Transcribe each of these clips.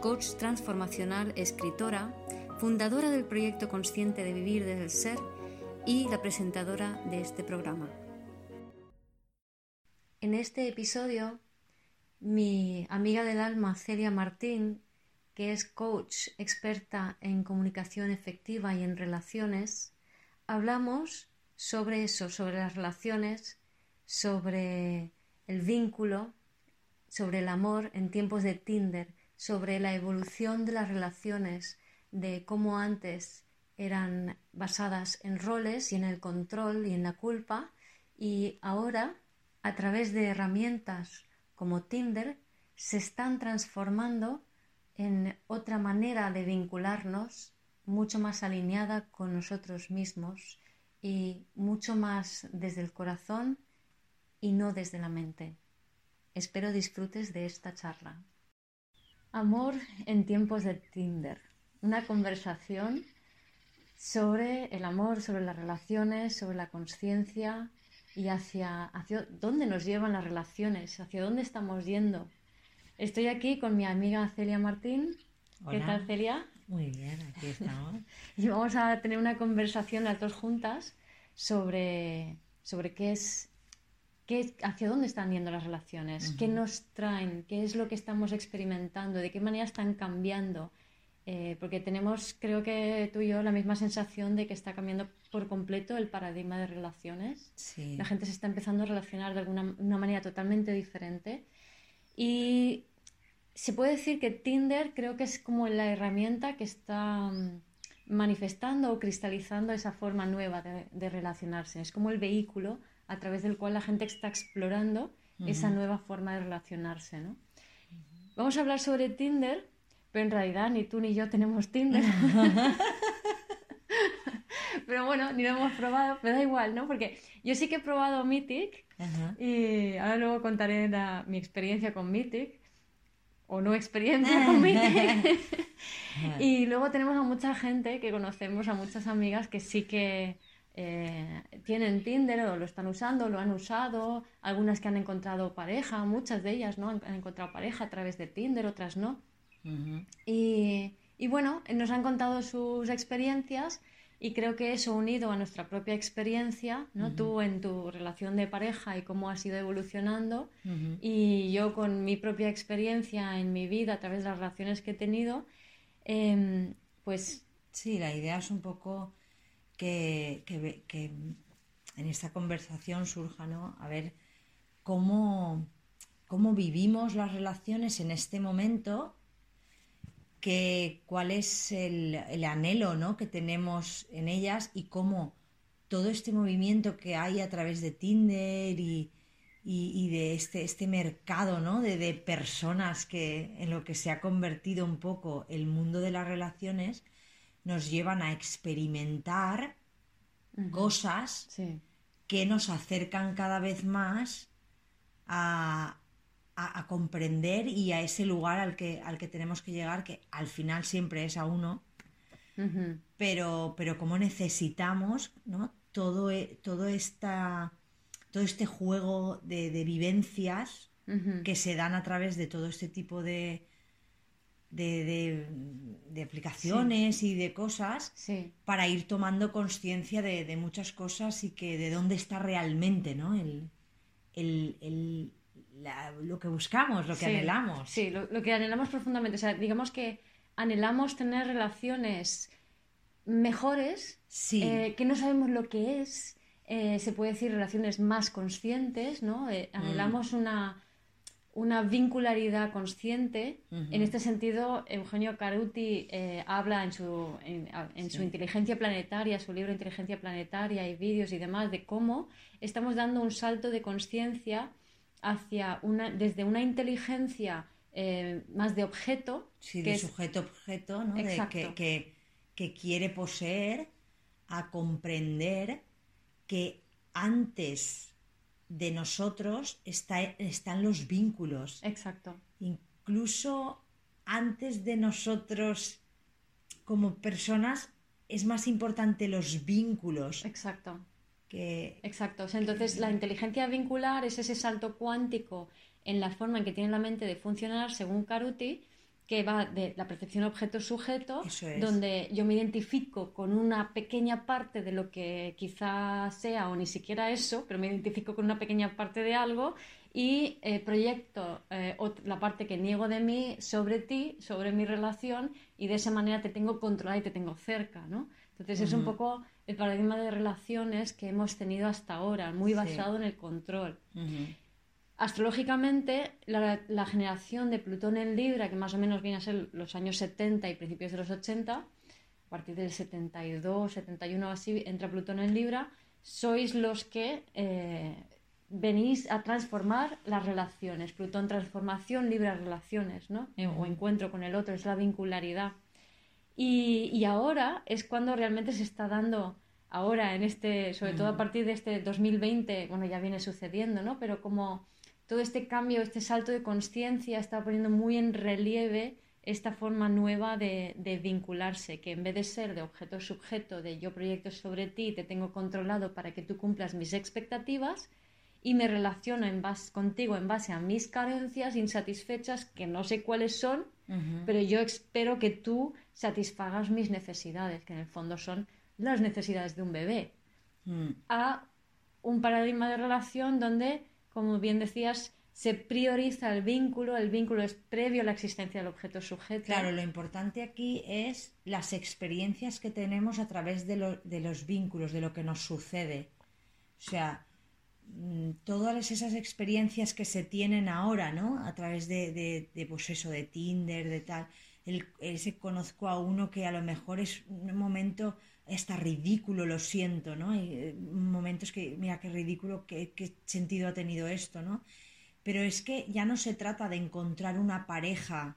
coach transformacional, escritora, fundadora del proyecto consciente de vivir desde el ser y la presentadora de este programa. En este episodio, mi amiga del alma Celia Martín, que es coach experta en comunicación efectiva y en relaciones, hablamos sobre eso, sobre las relaciones, sobre el vínculo, sobre el amor en tiempos de Tinder, sobre la evolución de las relaciones, de cómo antes eran basadas en roles y en el control y en la culpa, y ahora, a través de herramientas como Tinder, se están transformando en otra manera de vincularnos mucho más alineada con nosotros mismos y mucho más desde el corazón y no desde la mente. Espero disfrutes de esta charla. Amor en tiempos de Tinder. Una conversación sobre el amor, sobre las relaciones, sobre la conciencia y hacia, hacia dónde nos llevan las relaciones, hacia dónde estamos yendo. Estoy aquí con mi amiga Celia Martín. ¿Qué tal, Celia? Muy bien, aquí estamos. y vamos a tener una conversación las dos juntas sobre, sobre qué es hacia dónde están yendo las relaciones, qué nos traen, qué es lo que estamos experimentando, de qué manera están cambiando. Eh, porque tenemos, creo que tú y yo, la misma sensación de que está cambiando por completo el paradigma de relaciones. La gente se está empezando a relacionar de alguna una manera totalmente diferente. Y se puede decir que Tinder creo que es como la herramienta que está mm, manifestando o cristalizando esa forma nueva de, de relacionarse. Es como el vehículo a través del cual la gente está explorando esa nueva forma de relacionarse. ¿no? Vamos a hablar sobre Tinder, pero en realidad ni tú ni yo tenemos Tinder. pero bueno, ni lo hemos probado, pero da igual, ¿no? Porque yo sí que he probado Mythic y ahora luego contaré mi experiencia con Mythic o no experiencia con Mythic. y luego tenemos a mucha gente que conocemos, a muchas amigas que sí que eh, tienen Tinder o lo están usando, lo han usado, algunas que han encontrado pareja, muchas de ellas ¿no? han, encontrado pareja a través de Tinder, otras no. y, y, bueno, nos han contado sus experiencias y creo que eso unido a nuestra propia experiencia, ¿no? tú en tu relación de pareja y cómo has ido evolucionando y yo con mi propia experiencia en mi vida a través de las relaciones que he tenido, em, pues... Sí, la idea es un poco que, en esta conversación surja, ¿no? A ver cómo, cómo vivimos las relaciones en este momento, que, cuál es el, anhelo ¿no? que tenemos en ellas y cómo todo este movimiento que hay a través de Tinder y, de este, este mercado ¿no? de, de, personas que en lo que se ha convertido un poco el mundo de las relaciones, nos llevan a experimentar cosas que nos acercan cada vez más a, comprender y a ese lugar al que, al que tenemos que llegar, que al final siempre es a uno, pero, pero como necesitamos ¿no? todo, e, todo, esta, todo este juego de, vivencias que se dan a través de todo este tipo de, de, de, aplicaciones y de cosas para ir tomando conciencia de, muchas cosas y que de dónde está realmente ¿no? el, el, lo que buscamos, lo que anhelamos. Sí, lo, que anhelamos profundamente. O sea, digamos que anhelamos tener relaciones mejores, eh, que no sabemos lo que es. Eh, se puede decir relaciones más conscientes, ¿no? Eh, anhelamos una una vincularidad consciente. En este sentido, Eugenio Caruti eh, habla en, su, en, su Inteligencia Planetaria, su libro Inteligencia Planetaria y vídeos y demás, de cómo estamos dando un salto de conciencia hacia una, desde una inteligencia eh, más de objeto. Sí, de sujeto-objeto, ¿no? De que, que, quiere poseer, a comprender que antes de nosotros está, están los vínculos. Exacto. Incluso antes de nosotros como personas es más importante los vínculos. Exacto. Que, Exacto. entonces, la inteligencia vincular es ese salto cuántico en la forma en que tiene la mente de funcionar, según Karuti, que va de la percepción objeto-sujeto, donde yo me identifico con una pequeña parte de lo que quizá sea o ni siquiera eso, pero me identifico con una pequeña parte de algo y eh, proyecto eh, la parte que niego de mí sobre ti, sobre mi relación y de esa manera te tengo controlada y te tengo cerca, ¿no? Entonces es un poco el paradigma de relaciones que hemos tenido hasta ahora, muy basado en el control. Astrológicamente, la, generación de Plutón en Libra, que más o menos viene a ser los años 70 y principios de los 80, a partir del 72, 71 así, entra Plutón en Libra, sois los que eh, venís a transformar las relaciones. Plutón transformación, libre relaciones, ¿no? Eh, o encuentro con el otro, es la vincularidad. Y, ahora es cuando realmente se está dando, ahora en este, sobre todo a partir de este 2020, bueno, ya viene sucediendo, ¿no? Pero como todo este cambio, este salto de conciencia está poniendo muy en relieve esta forma nueva de, de, vincularse, que en vez de ser de objeto-subjeto, de yo proyecto sobre ti te tengo controlado para que tú cumplas mis expectativas, y me relaciono en base, contigo en base a mis carencias insatisfechas que no sé cuáles son, pero yo espero que tú satisfagas mis necesidades, que en el fondo son las necesidades de un bebé, mm. a un paradigma de relación donde, como bien decías, se prioriza el vínculo, el vínculo es previo a la existencia del objeto sujeto. Claro, lo importante aquí es las experiencias que tenemos a través de, de los vínculos, de lo que nos sucede. O sea, Mm, todas esas experiencias que se tienen ahora, ¿no? A través de, de, pues eso, de Tinder, de tal. El, ese conozco a uno que a lo mejor es un momento hasta ridículo, lo siento, ¿no? Hay eh, momentos que, mira, qué ridículo, qué, qué sentido ha tenido esto, ¿no? Pero es que ya no se trata de encontrar una pareja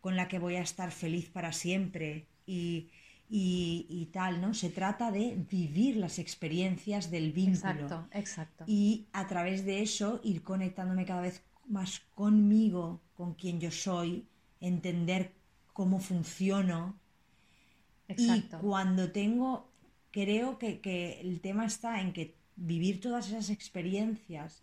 con la que voy a estar feliz para siempre y, y, tal, ¿no? Se trata de vivir las experiencias del vínculo. Exacto, exacto. Y a través de eso ir conectándome cada vez más conmigo, con quien yo soy, entender cómo funciono. Exacto. Y cuando tengo, creo que, que el tema está en que vivir todas esas experiencias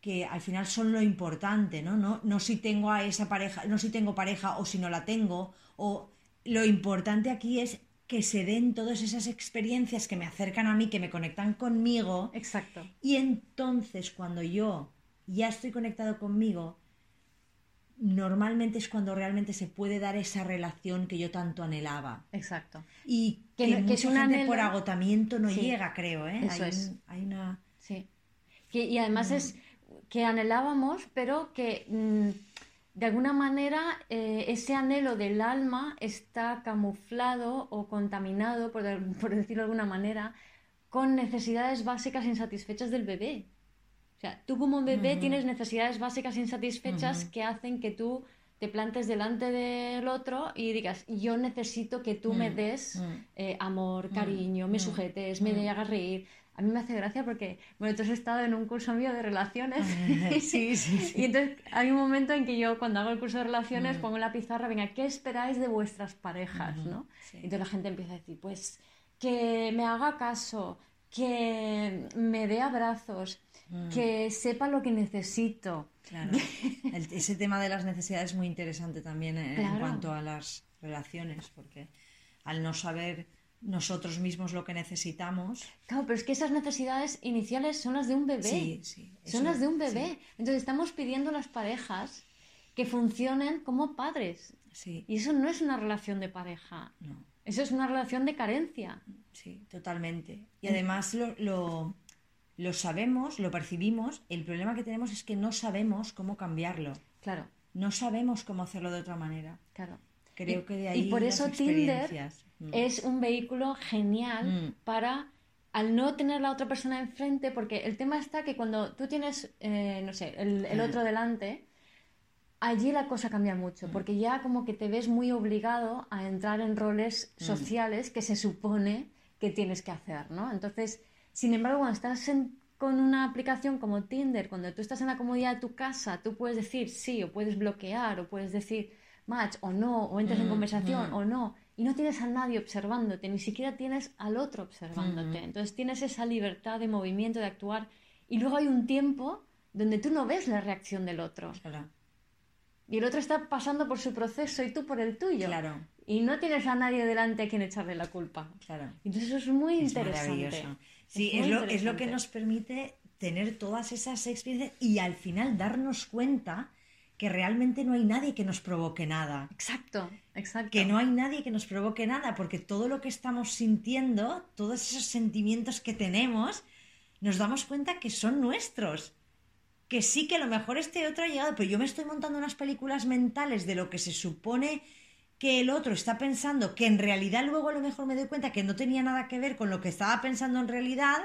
que al final son lo importante, ¿no? No, no si tengo a esa pareja, no si tengo pareja o si no la tengo, o lo importante aquí es que se den todas esas experiencias que me acercan a mí, que me conectan conmigo. Exacto. Y entonces cuando yo ya estoy conectado conmigo, normalmente es cuando realmente se puede dar esa relación que yo tanto anhelaba. Exacto. Y que, que, es un anhelo... por agotamiento no llega, creo. ¿eh? Eso hay, es. hay una... Sí. y además mm. es que anhelábamos, pero que... Mm, de alguna manera eh, ese anhelo del alma está camuflado o contaminado, por, decirlo de alguna manera, con necesidades básicas insatisfechas del bebé. O sea, tú como bebé tienes necesidades básicas insatisfechas que hacen que tú te plantes delante del otro y digas, yo necesito que tú me mm, des mm. Eh, amor, cariño, me mm, sujetes, me hagas reír a mí me hace gracia porque, bueno, tú has estado en un curso mío de relaciones. sí, sí, sí. Y entonces hay un momento en que yo, cuando hago el curso de relaciones, mm. pongo en la pizarra, venga, ¿qué esperáis de vuestras parejas? ¿no? Y entonces la gente empieza a decir, pues que me haga caso, que me dé abrazos, mm. que sepa lo que necesito. Claro. ese tema de las necesidades es muy interesante también en cuanto a las relaciones, porque al no saber nosotros mismos lo que necesitamos. Claro, pero es que esas necesidades iniciales son las de un bebé. Sí, sí. Son las de un bebé. Entonces estamos pidiendo a las parejas que funcionen como padres. Sí. Y eso no es una relación de pareja. No. Eso es una relación de carencia. Sí, totalmente. Y además lo, lo, lo sabemos, lo percibimos. El problema que tenemos es que no sabemos cómo cambiarlo. Claro. No sabemos cómo hacerlo de otra manera. Claro. Creo que de ahí. Y por eso Tinder Mm. es un vehículo genial mm. para al no tener la otra persona enfrente, porque el tema está que cuando tú tienes, eh, no sé, el, otro delante, allí la cosa cambia mucho, porque ya como que te ves muy obligado a entrar en roles sociales que se supone que tienes que hacer, ¿no? Entonces, sin embargo, cuando estás con una aplicación como Tinder, cuando tú estás en la comodidad de tu casa, tú puedes decir sí o puedes bloquear o puedes decir match o no, o entras en conversación o no, y no tienes a nadie observándote, ni siquiera tienes al otro observándote. Entonces tienes esa libertad de movimiento, de actuar, y luego hay un tiempo donde tú no ves la reacción del otro. Y el otro está pasando por su proceso y tú por el tuyo. Claro. Y no tienes a nadie delante a quien echarle la culpa. Claro. Entonces eso es muy interesante. Sí, es, lo, es lo que nos permite tener todas esas experiencias y al final darnos cuenta que realmente no hay nadie que nos provoque nada. Exacto, exacto. Que no hay nadie que nos provoque nada, porque todo lo que estamos sintiendo, todos esos sentimientos que tenemos, nos damos cuenta que son nuestros que sí que a lo mejor este otro ha llegado, pero yo me estoy montando unas películas mentales de lo que se supone que el otro está pensando, que en realidad luego a lo mejor me doy cuenta que no tenía nada que ver con lo que estaba pensando en realidad,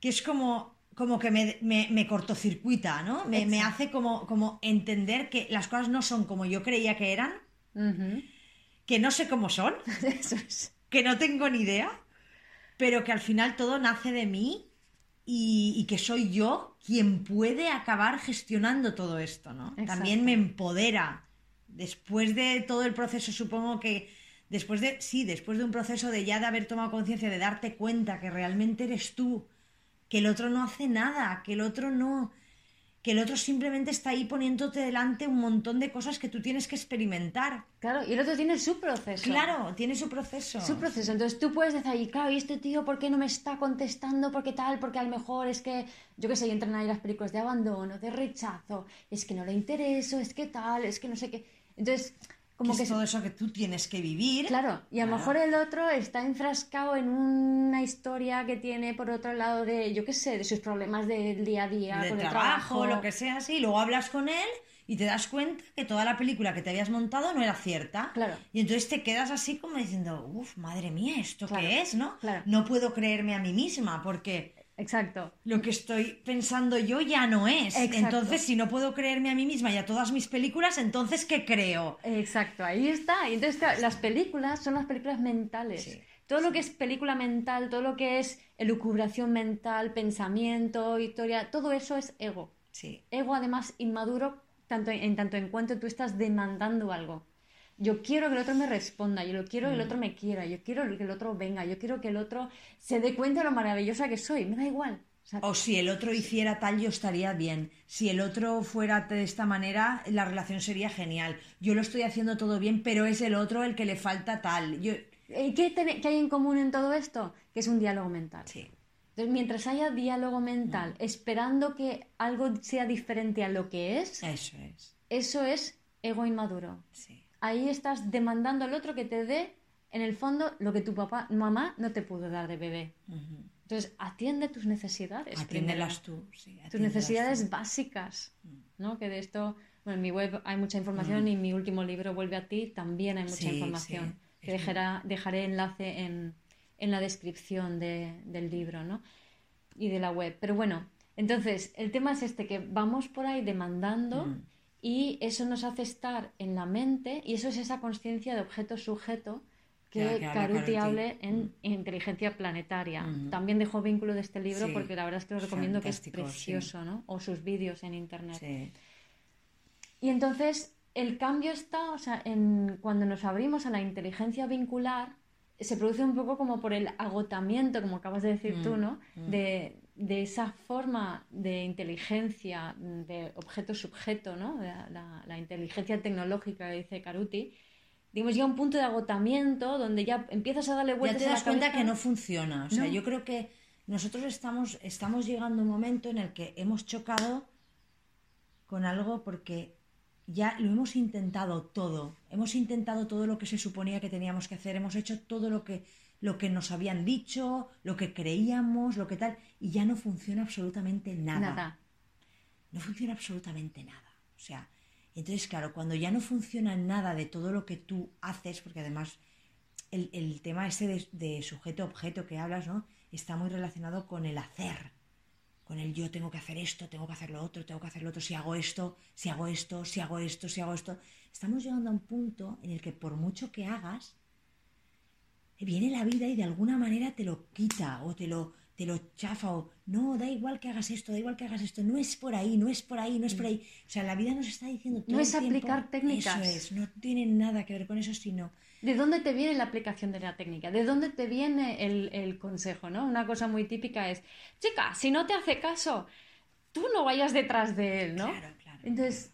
que es como, como que me, me, cortocircuita, ¿no? Me, hace como, como entender que las cosas no son como yo creía que eran, que no sé cómo son, que no tengo ni idea, pero que al final todo nace de mí y, que soy yo quien puede acabar gestionando todo esto, ¿no? También me empodera. Después de todo el proceso, supongo que después de, sí, después de un proceso de ya de haber tomado conciencia, de darte cuenta que realmente eres tú, que el otro no hace nada, que el otro no, que el otro simplemente está ahí poniéndote delante un montón de cosas que tú tienes que experimentar. Claro, y el otro tiene su proceso. Claro, tiene su proceso. Su proceso. Entonces tú puedes decir, claro, ¿y este tío por qué no me está contestando? ¿Por qué tal? Porque a lo mejor es que, yo qué sé, entran ahí las películas de abandono, de rechazo, es que no le intereso, es que tal, es que no sé qué. Entonces, como que, es todo eso que tú tienes que vivir. Claro, y a lo mejor el otro está enfrascado en una historia que tiene por otro lado de, yo qué sé, de sus problemas del día a día, de trabajo, lo que sea así, y luego hablas con él y te das cuenta que toda la película que te habías montado no era cierta. Claro. Y entonces te quedas así como diciendo, uff, madre mía, ¿esto qué es? ¿no? Claro. No puedo creerme a mí misma porque Exacto. Lo que estoy pensando yo ya no es. Entonces, si no puedo creerme a mí misma y a todas mis películas, entonces ¿qué creo? Exacto, ahí está. Y entonces, las películas son las películas mentales. Todo lo que es película mental, todo lo que es elucubración mental, pensamiento, historia, todo eso es ego. Sí. Ego, además, inmaduro, tanto en tanto en cuanto tú estás demandando algo. Yo quiero que el otro me responda, yo quiero que el mm. otro me quiera, yo quiero que el otro venga, yo quiero que el otro se dé cuenta de lo maravillosa que soy, me da igual. O, si el otro hiciera tal, yo estaría bien. Si el otro fuera de esta manera, la relación sería genial. Yo lo estoy haciendo todo bien, pero es el otro el que le falta tal. Yo... ¿Qué, hay en común en todo esto? Que es un diálogo mental. Sí. Entonces, mientras haya diálogo mental, mm. esperando que algo sea diferente a lo que es, eso es. Eso es ego inmaduro. Sí ahí estás demandando al otro que te dé, en el fondo, lo que tu papá, mamá no te pudo dar de bebé. Entonces, atiende tus necesidades. Atiéndelas tú, sí. Tus necesidades básicas, mm. ¿no? Que de esto, bueno, en mi web hay mucha información mm. y en mi último libro, Vuelve a ti, también hay mucha información. que dejaré enlace en, la descripción del libro, ¿no? Y de la web. Pero bueno, entonces, el tema es este, que vamos por ahí demandando... Mm y eso nos hace estar en la mente y eso es esa conciencia de objeto-sujeto que Caruti hable en mm. inteligencia planetaria. También dejo vínculo de este libro porque la verdad es que lo recomiendo que es precioso, ¿no? O sus vídeos en internet. Y entonces el cambio está, o sea, en, cuando nos abrimos a la inteligencia vincular, se produce un poco como por el agotamiento, como acabas de decir tú, mm, ¿no? Mm. De, de esa forma de inteligencia, de objeto-subjeto, ¿no? La, inteligencia tecnológica que dice Caruti, digamos, ya un punto de agotamiento donde ya empiezas a darle vueltas ya te das cuenta que no funciona. O sea, yo creo que nosotros estamos, estamos llegando a un momento en el que hemos chocado con algo porque ya lo hemos intentado todo. Hemos intentado todo lo que se suponía que teníamos que hacer. Hemos hecho todo lo que lo que nos habían dicho, lo que creíamos, lo que tal, y ya no funciona absolutamente nada. Nada. No funciona absolutamente nada. O sea, entonces, claro, cuando ya no funciona nada de todo lo que tú haces, porque además el, tema ese de, sujeto-objeto que hablas, ¿no? Está muy relacionado con el hacer. con el yo tengo que hacer esto, tengo que hacer lo otro, tengo que hacer lo otro, si hago esto, si hago esto, si hago esto, si hago esto. Estamos llegando a un punto en el que por mucho que hagas, viene la vida y de alguna manera te lo quita o te lo, te lo chafa o no, da igual que hagas esto, da igual que hagas esto, no es por ahí, no es por ahí, no es por ahí. O sea, la vida nos está diciendo todo No es el tiempo, aplicar técnicas. Eso es, no tiene nada que ver con eso, sino ¿De dónde te viene la aplicación de la técnica? ¿De dónde te viene el, el consejo? ¿no? Una cosa muy típica es, chica, si no te hace caso, tú no vayas detrás de él, ¿no? Claro, claro. Entonces,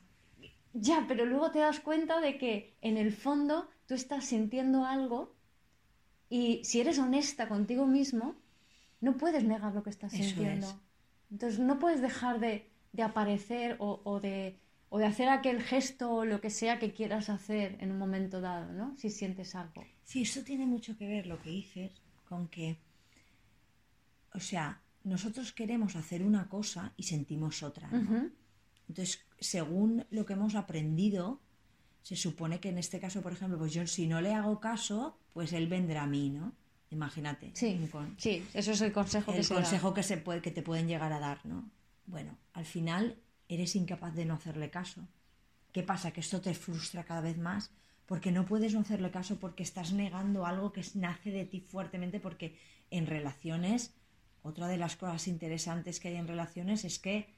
ya, pero luego te das cuenta de que en el fondo tú estás sintiendo algo y si eres honesta contigo mismo, no puedes negar lo que estás Eso sintiendo. es. Entonces, no puedes dejar de, de aparecer o, o de, o de hacer aquel gesto o lo que sea que quieras hacer en un momento dado, ¿no? Si sientes algo. Sí, eso tiene mucho que ver lo que dices con que, o sea, nosotros queremos hacer una cosa y sentimos otra. Entonces, según lo que hemos aprendido, se supone que en este caso, por ejemplo, pues yo si no le hago caso, pues él vendrá a mí, ¿no? Imagínate. Sí, con- sí, eso es el consejo que el se da. consejo que, se puede, que te pueden llegar a dar, ¿no? Bueno, al final eres incapaz de no hacerle caso. ¿Qué pasa? Que esto te frustra cada vez más porque no puedes no hacerle caso porque estás negando algo que nace de ti fuertemente porque en relaciones, otra de las cosas interesantes que hay en relaciones es que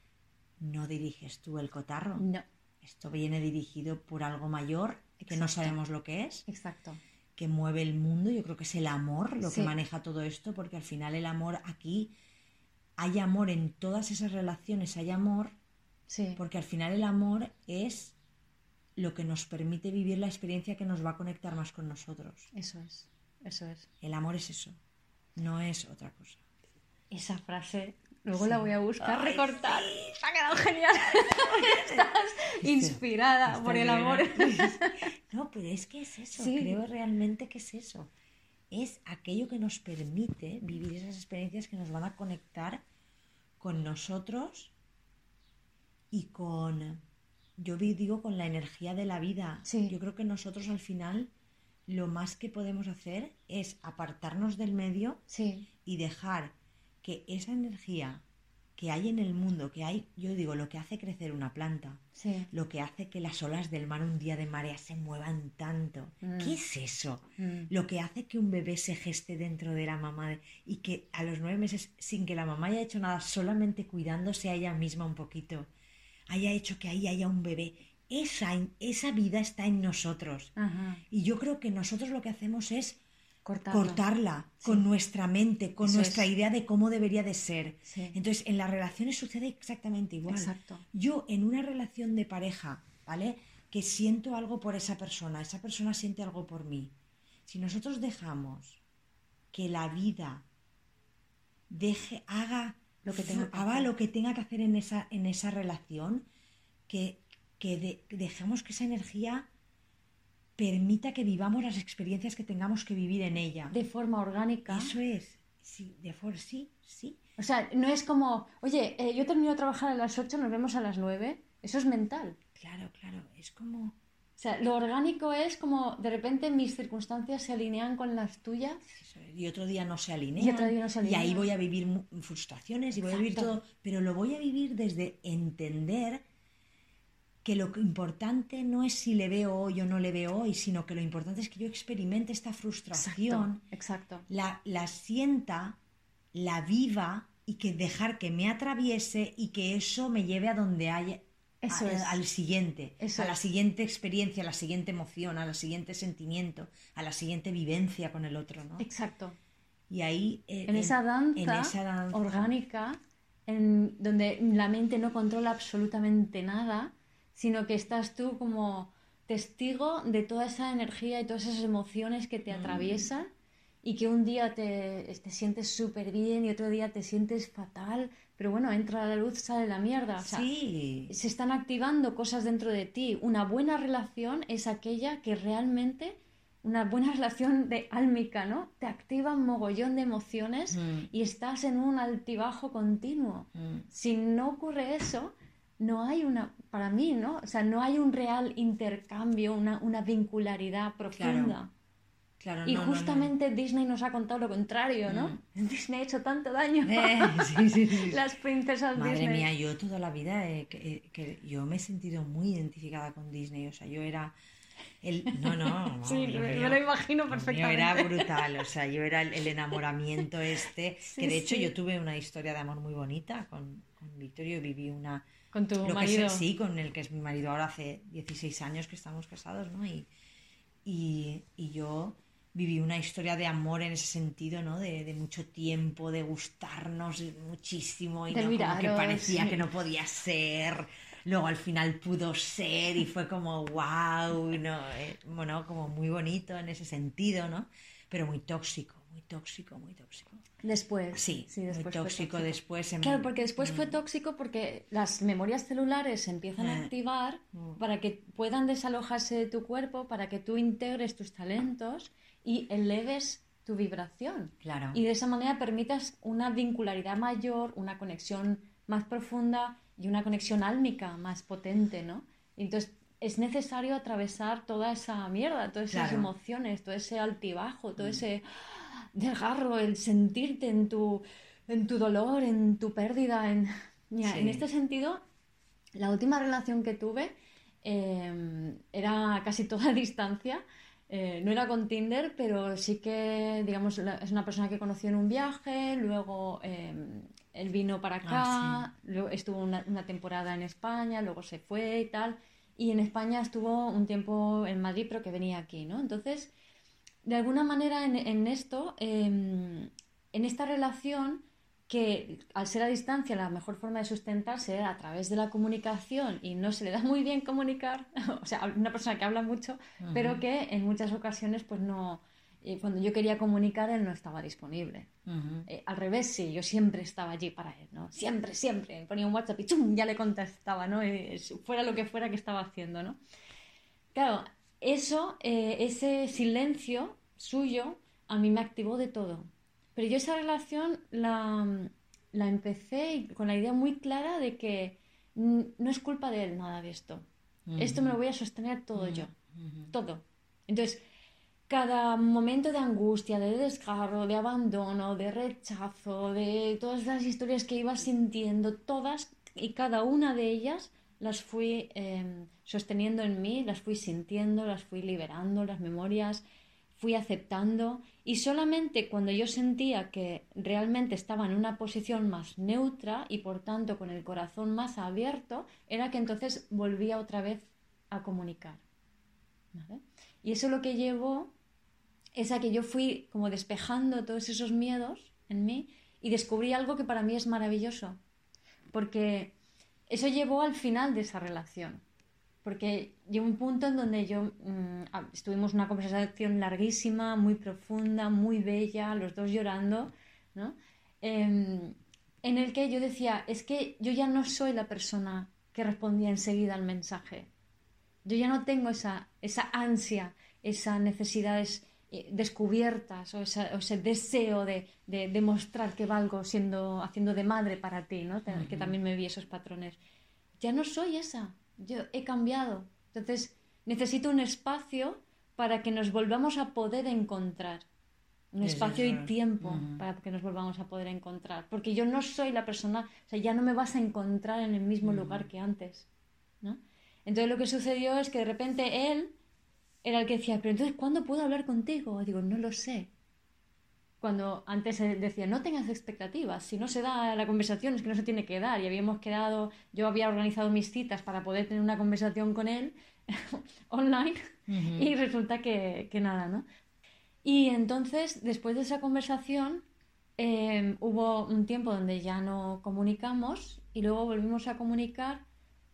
no diriges tú el cotarro. No, Esto viene dirigido por algo mayor que no sabemos lo que es exacto. que mueve el mundo, yo creo que es el amor lo Sí. que maneja todo esto, porque al final el amor aquí hay amor en todas esas relaciones, hay amor, Sí, porque al final el amor es lo que nos permite vivir la experiencia que nos va a conectar más con nosotros. eso es, eso es. El amor es eso, no es otra cosa. Esa frase, luego Sí. la voy a buscar, Ay, recortar. Se ha quedado genial. Estás inspirada por el amor. No, pero es que es eso, Sí. creo realmente que es eso. Es aquello que nos permite vivir esas experiencias que nos van a conectar con nosotros y con, yo digo, con la energía de la vida. Sí. Yo creo que nosotros al final lo más que podemos hacer es apartarnos del medio Sí, y dejar que esa energía que hay en el mundo, que hay, yo digo, lo que hace crecer una planta, sí. lo que hace que las olas del mar un día de marea se muevan tanto. Mm. ¿Qué es eso? Mm. Lo que hace que un bebé se geste dentro de la mamá y que a los nueve meses, sin que la mamá haya hecho nada, solamente cuidándose a ella misma un poquito, haya hecho que ahí haya un bebé. Esa, esa vida está en nosotros. Ajá. Y yo creo que nosotros lo que hacemos es Cortarla. cortarla con nuestra mente, con Eso nuestra es. idea de cómo debería de ser. Sí. Entonces, en las relaciones sucede exactamente igual. Exacto. Yo en una relación de pareja, ¿vale? Que siento algo por esa persona, esa persona siente algo por mí. Si nosotros dejamos que la vida deje, haga Lo que tenga que haga hacer. lo que tenga que hacer en esa, en esa relación, que, que de- dejemos que esa energía permita que vivamos las experiencias que tengamos que vivir en ella. De forma orgánica. Eso es. Sí, de for sí, sí. O sea, no es como, oye, eh, yo termino de trabajar a las 8, nos vemos a las 9. Eso es mental. Claro, claro. Es como. O sea, lo orgánico es como de repente mis circunstancias se alinean con las tuyas. Y otro día no se alinea. Y otro día no se Y ahí voy a vivir frustraciones y voy a vivir Exacto. todo. Pero lo voy a vivir desde entender que lo importante no es si le veo hoy o no le veo hoy, sino que lo importante es que yo experimente esta frustración, Exacto. la, la sienta, la viva y que dejar que me atraviese y que eso me lleve a donde haya. Eso a- es. al siguiente, Eso a la es. siguiente experiencia, a la siguiente emoción, a la siguiente sentimiento, a la siguiente vivencia con el otro, ¿no? Exacto. Y ahí eh, En esa danza, en esa danza. orgánica, en donde la mente no controla absolutamente nada, sino que estás tú como testigo de toda esa energía y todas esas emociones que Mm. te atraviesan y que un día te, te sientes súper bien y otro día te sientes fatal, pero bueno, entra la luz, sale la mierda. O sea, sí, se están activando cosas dentro de ti. Una buena relación es aquella que realmente, una buena relación de álmica, ¿no? Te activa un mogollón de emociones Mm. y estás en un altibajo continuo. Mm. Si no ocurre eso, no hay una, para mí, ¿no? O sea, no hay un real intercambio, una, una vincularidad profunda. Claro, y no, no, no. justamente Disney nos ha contado lo contrario, ¿no? Disney ha hecho tanto daño. Eh, sí, sí, sí. Las princesas Madre Disney. mía, yo toda la vida eh, que, que yo me he sentido muy identificada con Disney. O sea, yo era el... No, no, no, Sí, lo me, lo imagino perfectamente. era brutal, o sea, yo era el, el enamoramiento este, Sí, que de hecho sí. yo tuve una historia de amor muy bonita con, con Victorio, viví una... Con tu lo que marido. es, sí, con el que es mi marido ahora hace 16 años que estamos casados, ¿no? Y, y, y yo viví una historia de amor en ese sentido, ¿no? De, de mucho tiempo, de gustarnos muchísimo y De no, como que parecía sí. que no podía ser. Luego al final pudo ser y fue como wow, ¿no? Eh, bueno, como muy bonito en ese sentido, ¿no? Pero muy tóxico, muy tóxico, muy tóxico. Después. Sí, después muy fue tóxico, después. en- Claro, porque después fue Mm. tóxico porque las memorias celulares se empiezan a Eh. activar Mm. para que puedan desalojarse de tu cuerpo, para que tú integres tus talentos y eleves tu vibración. Claro. Y de esa manera permitas una vincularidad mayor, una conexión más profunda y una conexión álmica más potente, ¿no? Entonces es necesario atravesar toda esa mierda, todas esas Claro. emociones, todo ese altibajo, todo ese desgarro, el sentirte en tu, en tu dolor, en tu pérdida. En, Sí. en este sentido, la última relación que tuve eh, era casi toda a distancia. Eh, no era con Tinder, pero sí que, digamos, es una persona que conoció en un viaje, luego eh, él vino para acá, Ah, luego estuvo una, una temporada en España, luego se fue y tal, y en España estuvo un tiempo en Madrid, pero que venía aquí, ¿no? Entonces, de alguna manera en, en esto, eh, en esta relación, que al ser a distancia la mejor forma de sustentarse era a través de la comunicación y no se le da muy bien comunicar, o sea, una persona que habla mucho, pero que en muchas ocasiones pues no, eh, cuando yo quería comunicar él no estaba disponible. Eh, al revés, sí, yo siempre estaba allí para él, ¿no? Siempre, siempre. Me ponía un WhatsApp y ¡chum! ya le contestaba, ¿no? Eh, fuera lo que fuera que estaba haciendo, ¿no? Claro, eso, eh, ese silencio suyo, a mí me activó de todo. Pero yo esa relación la, la empecé con la idea muy clara de que no es culpa de él nada de esto. Esto me lo voy a sostener todo yo. Todo. Entonces, cada momento de angustia, de desgarro, de abandono, de rechazo, de todas las historias que iba sintiendo, todas y cada una de ellas las fui eh, sosteniendo en mí, las fui sintiendo, las fui liberando, las memorias, fui aceptando y solamente cuando yo sentía que realmente estaba en una posición más neutra y por tanto con el corazón más abierto, era que entonces volvía otra vez a comunicar. Y eso lo que llevó es a que yo fui como despejando todos esos miedos en mí y descubrí algo que para mí es maravilloso, porque eso llevó al final de esa relación, porque llegó un punto en donde yo mm, estuvimos una conversación larguísima, muy profunda, muy bella, los dos llorando, ¿no? Em, en el que yo decía, es que yo ya no soy la persona que respondía enseguida al mensaje. Yo ya no tengo esa, esa ansia, esas necesidades eh, descubiertas o, esa- o ese deseo de, de demostrar que valgo siendo, haciendo de madre para ti, ¿no? Que también me vi esos patrones. Ya no soy esa, yo he cambiado. Entonces necesito un espacio para que nos volvamos a poder encontrar. Un Es espacio y tiempo para que nos volvamos a poder encontrar. Porque yo no soy la persona, o sea, ya no me vas a encontrar en el mismo lugar que antes. ¿no? Entonces lo que sucedió es que de repente él era el que decía, pero entonces, ¿cuándo puedo hablar contigo? Y digo, no lo sé. Cuando antes decía, no tengas expectativas, si no se da la conversación es que no se tiene que dar. Y habíamos quedado, yo había organizado mis citas para poder tener una conversación con él online y resulta que, que nada, ¿no? Y entonces, después de esa conversación, eh, hubo un tiempo donde ya no comunicamos y luego volvimos a comunicar,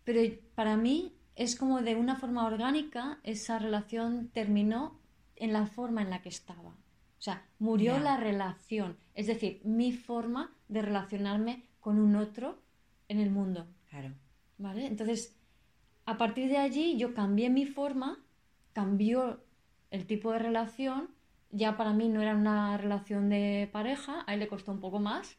pero para mí es como de una forma orgánica, esa relación terminó en la forma en la que estaba. O sea, murió la relación, es decir, mi forma de relacionarme con un otro en el mundo. Claro. ¿Vale? Entonces, a partir de allí yo cambié mi forma, cambió el tipo de relación, ya para mí no era una relación de pareja, a él le costó un poco más,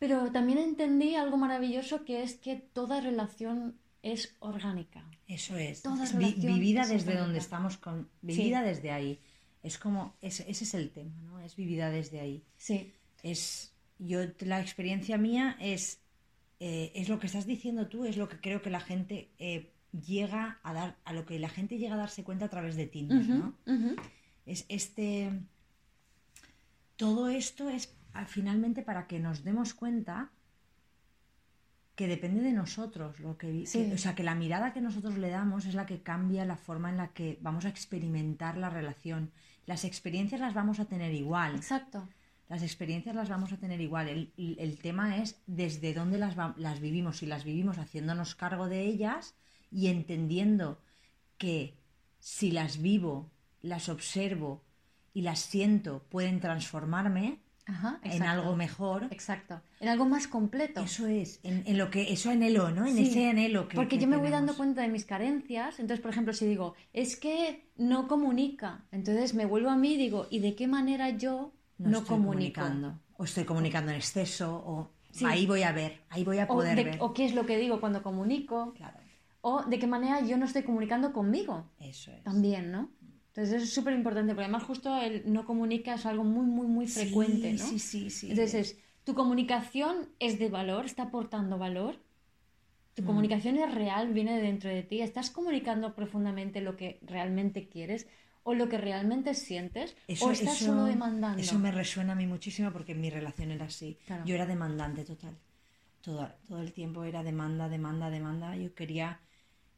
pero también entendí algo maravilloso que es que toda relación es orgánica. Eso es. Toda Es vi- relación vivida es desde orgánica. donde estamos con. Vivida desde ahí. Es como, ese es el tema, ¿no? Es vivida desde ahí. Sí. Es, yo, la experiencia mía es, eh, es lo que estás diciendo tú, es lo que creo que la gente eh, llega a dar, a lo que la gente llega a darse cuenta a través de Tinder, ¿no? Es este, todo esto es finalmente para que nos demos cuenta que depende de nosotros lo que, o sea que la mirada que nosotros le damos es la que cambia la forma en la que vamos a experimentar la relación. Las experiencias las vamos a tener igual. Exacto. Las experiencias las vamos a tener igual. El, tema es desde dónde las, las vivimos si las vivimos haciéndonos cargo de ellas y entendiendo que si las vivo las observo y las siento pueden transformarme en algo mejor. Exacto. En algo más completo. Eso es, en, lo que, eso anhelo, ¿no? En ese anhelo que. Porque yo me voy dando cuenta de mis carencias. Entonces, por ejemplo, si digo, es que no comunica, entonces me vuelvo a mí y digo, ¿y de qué manera yo no, comunico? Comunicando. O estoy comunicando en exceso, o ahí voy a ver, ahí voy a poder o ver. O qué es lo que digo cuando comunico. O de qué manera yo no estoy comunicando conmigo. Eso es. También, ¿no? Entonces eso es súper importante, porque además justo el no comunica es algo muy, muy, muy frecuente, ¿no? Sí, sí, sí. Entonces, tu comunicación es de valor, está aportando valor. Tu mm. comunicación es real, viene de dentro de ti. ¿Estás comunicando profundamente lo que realmente quieres o lo que realmente sientes? ¿O estás solo demandando? Eso me resuena a mí muchísimo porque mi relación era así. Yo era demandante total. Todo, todo el tiempo era demanda, demanda, demanda. Yo quería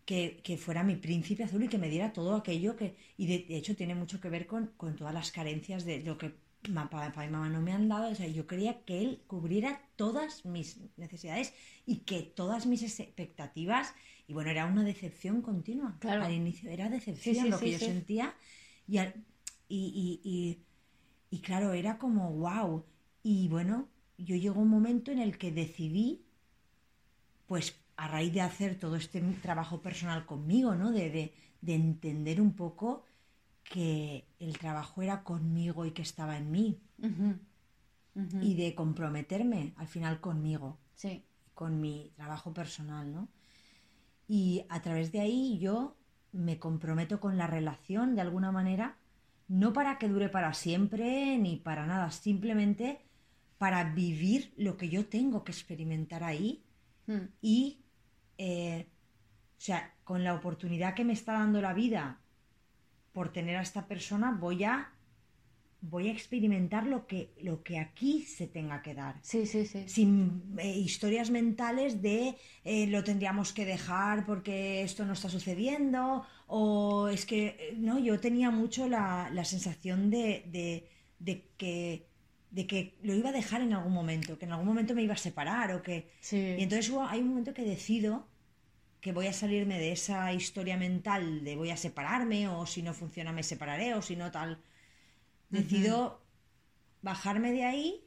que, fuera mi príncipe azul y que me diera todo aquello que... Y de, hecho tiene mucho que ver con, todas las carencias de lo que papá y mamá no me han dado. O sea, yo quería que él cubriera todas mis necesidades y que todas mis expectativas... Y bueno, era una decepción continua. Claro. Al inicio era decepción lo que yo sentía. Y, y, y claro, era como wow. Y bueno, yo llegó un momento en el que decidí, pues a raíz de hacer todo este trabajo personal conmigo, ¿no? De, entender un poco que el trabajo era conmigo y que estaba en mí. Y de comprometerme al final conmigo. Sí. Con mi trabajo personal, ¿no? Y a través de ahí yo me comprometo con la relación de alguna manera, no para que dure para siempre ni para nada, simplemente para vivir lo que yo tengo que experimentar ahí hmm. y eh, o sea, con la oportunidad que me está dando la vida por tener a esta persona, voy a voy a experimentar lo que, lo que aquí se tenga que dar. Sí, sí, sí. Sin eh, historias mentales de eh, lo tendríamos que dejar porque esto no está sucediendo. O es que, no, yo tenía mucho la, sensación de, de, que de que lo iba a dejar en algún momento, que en algún momento me iba a separar o que... Y entonces hay un momento que decido que voy a salirme de esa historia mental de voy a separarme o si no funciona me separaré o si no tal. Decido bajarme de ahí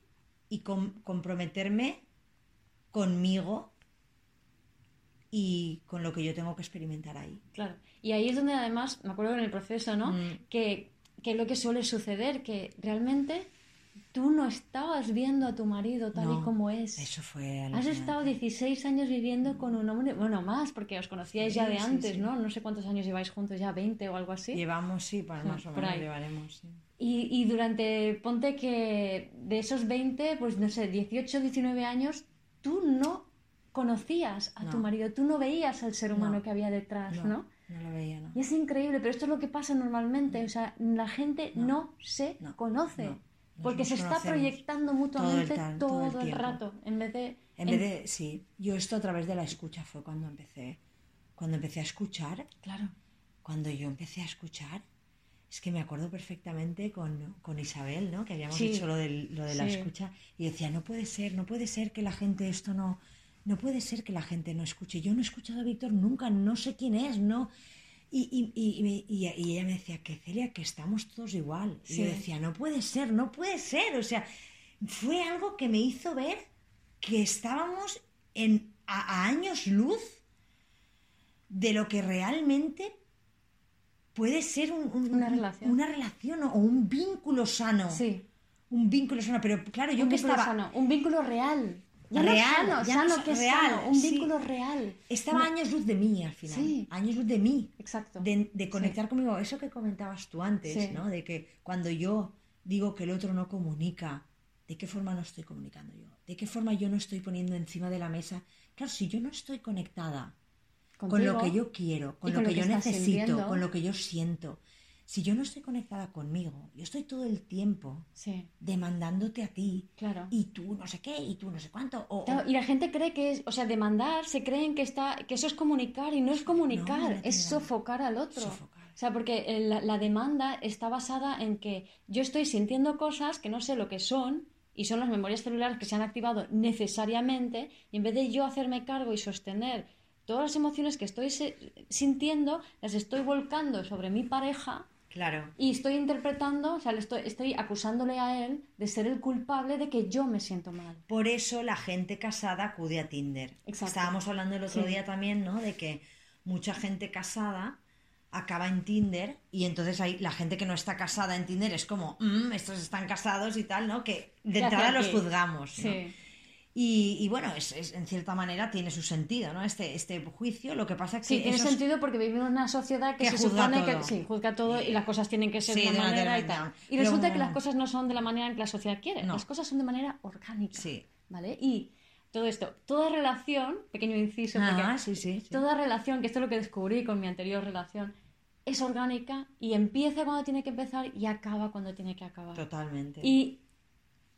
y comprometerme conmigo y con lo que yo tengo que experimentar ahí. Claro. Y ahí es donde además, me acuerdo en el proceso, ¿no? Mm. Que, que lo que suele suceder, que realmente tú no estabas viendo a tu marido tal y como es. Eso fue. Has estado 16 años viviendo con un hombre, bueno, más, porque os conocíais ya de antes, ¿no? No sé cuántos años lleváis juntos, ya 20 o algo así. Llevamos, sí, para más o menos llevaremos, Y, y, durante, ponte que de esos 20, pues no sé, 18, 19 años, tú no conocías a tu marido, tú no veías al ser humano que había detrás, ¿no? No lo veía, ¿no? Y es increíble, pero esto es lo que pasa normalmente, o sea, la gente no, se conoce porque se está proyectando mutuamente todo el, rato, en vez de... En, vez de, sí, yo esto a través de la escucha fue cuando empecé, cuando empecé a escuchar. Claro. Cuando yo empecé a escuchar, es que me acuerdo perfectamente con, con Isabel, ¿no? Que habíamos dicho lo, de, lo de la escucha. Y decía, no puede ser, no puede ser que la gente esto no... No puede ser que la gente no escuche. Yo no he escuchado a Víctor nunca, no sé quién es, no... Y, y, y, y, ella me decía, que Celia, que estamos todos igual. Y yo decía, no puede ser, no puede ser. O sea, fue algo que me hizo ver que estábamos en, a, años luz de lo que realmente puede ser una, relación. una relación o un vínculo sano. Sí. Un vínculo sano, pero claro, yo un que estaba... Un vínculo real. Ya no real, sano, ya no sano, sa- que es real, sano, un sí. vínculo real. Estaba No- años luz de mí al final. Sí. Años luz de mí. Exacto. De, de conectar conmigo. Eso que comentabas tú antes, Sí. ¿no? De que cuando yo digo que el otro no comunica, ¿de qué forma no estoy comunicando yo? ¿De qué forma yo no estoy poniendo encima de la mesa? Claro, si yo no estoy conectada con lo Contigo. que yo quiero, con y lo con que, lo que yo necesito, sintiendo. con lo que yo siento. Si yo no estoy conectada conmigo, yo estoy todo el tiempo Sí, demandándote a ti claro. y tú no sé qué y tú no sé cuánto. O, o- Claro, y la gente cree que es, o sea, demandar, se creen que está, que eso es comunicar y no es comunicar, no es sofocar al otro. Sofocar. O sea, porque la, la demanda está basada en que yo estoy sintiendo cosas que no sé lo que son y son las memorias celulares que se han activado necesariamente y en vez de yo hacerme cargo y sostener todas las emociones que estoy sintiendo, las estoy volcando sobre mi pareja Claro. y estoy interpretando, o sea, le estoy, estoy acusándole a él de ser el culpable de que yo me siento mal. Por eso la gente casada acude a Tinder. Exacto. Estábamos hablando el otro Sí. día también, ¿no? De que mucha gente casada acaba en Tinder y entonces ahí la gente que no está casada en Tinder es como, "Mm, estos están casados y tal, ¿no? Que de ¿Qué hace entrada los juzgamos. ¿no? Sí. Y, y bueno, es, es- en cierta manera tiene su sentido, ¿no? Este, este juicio. Lo que pasa es que Sí, tiene esos- sentido porque vivimos en una sociedad que, Que se supone todo. que sí, juzga todo y las cosas tienen que ser Sí, de una manera y tal. Y resulta que las cosas no son de la manera en que la sociedad quiere, No. las cosas son de manera orgánica. Sí. ¿Vale? Y todo esto, toda relación, pequeño inciso, porque Ah, sí. toda relación, que esto es lo que descubrí con mi anterior relación, es orgánica y empieza cuando tiene que empezar y acaba cuando tiene que acabar. Totalmente. Y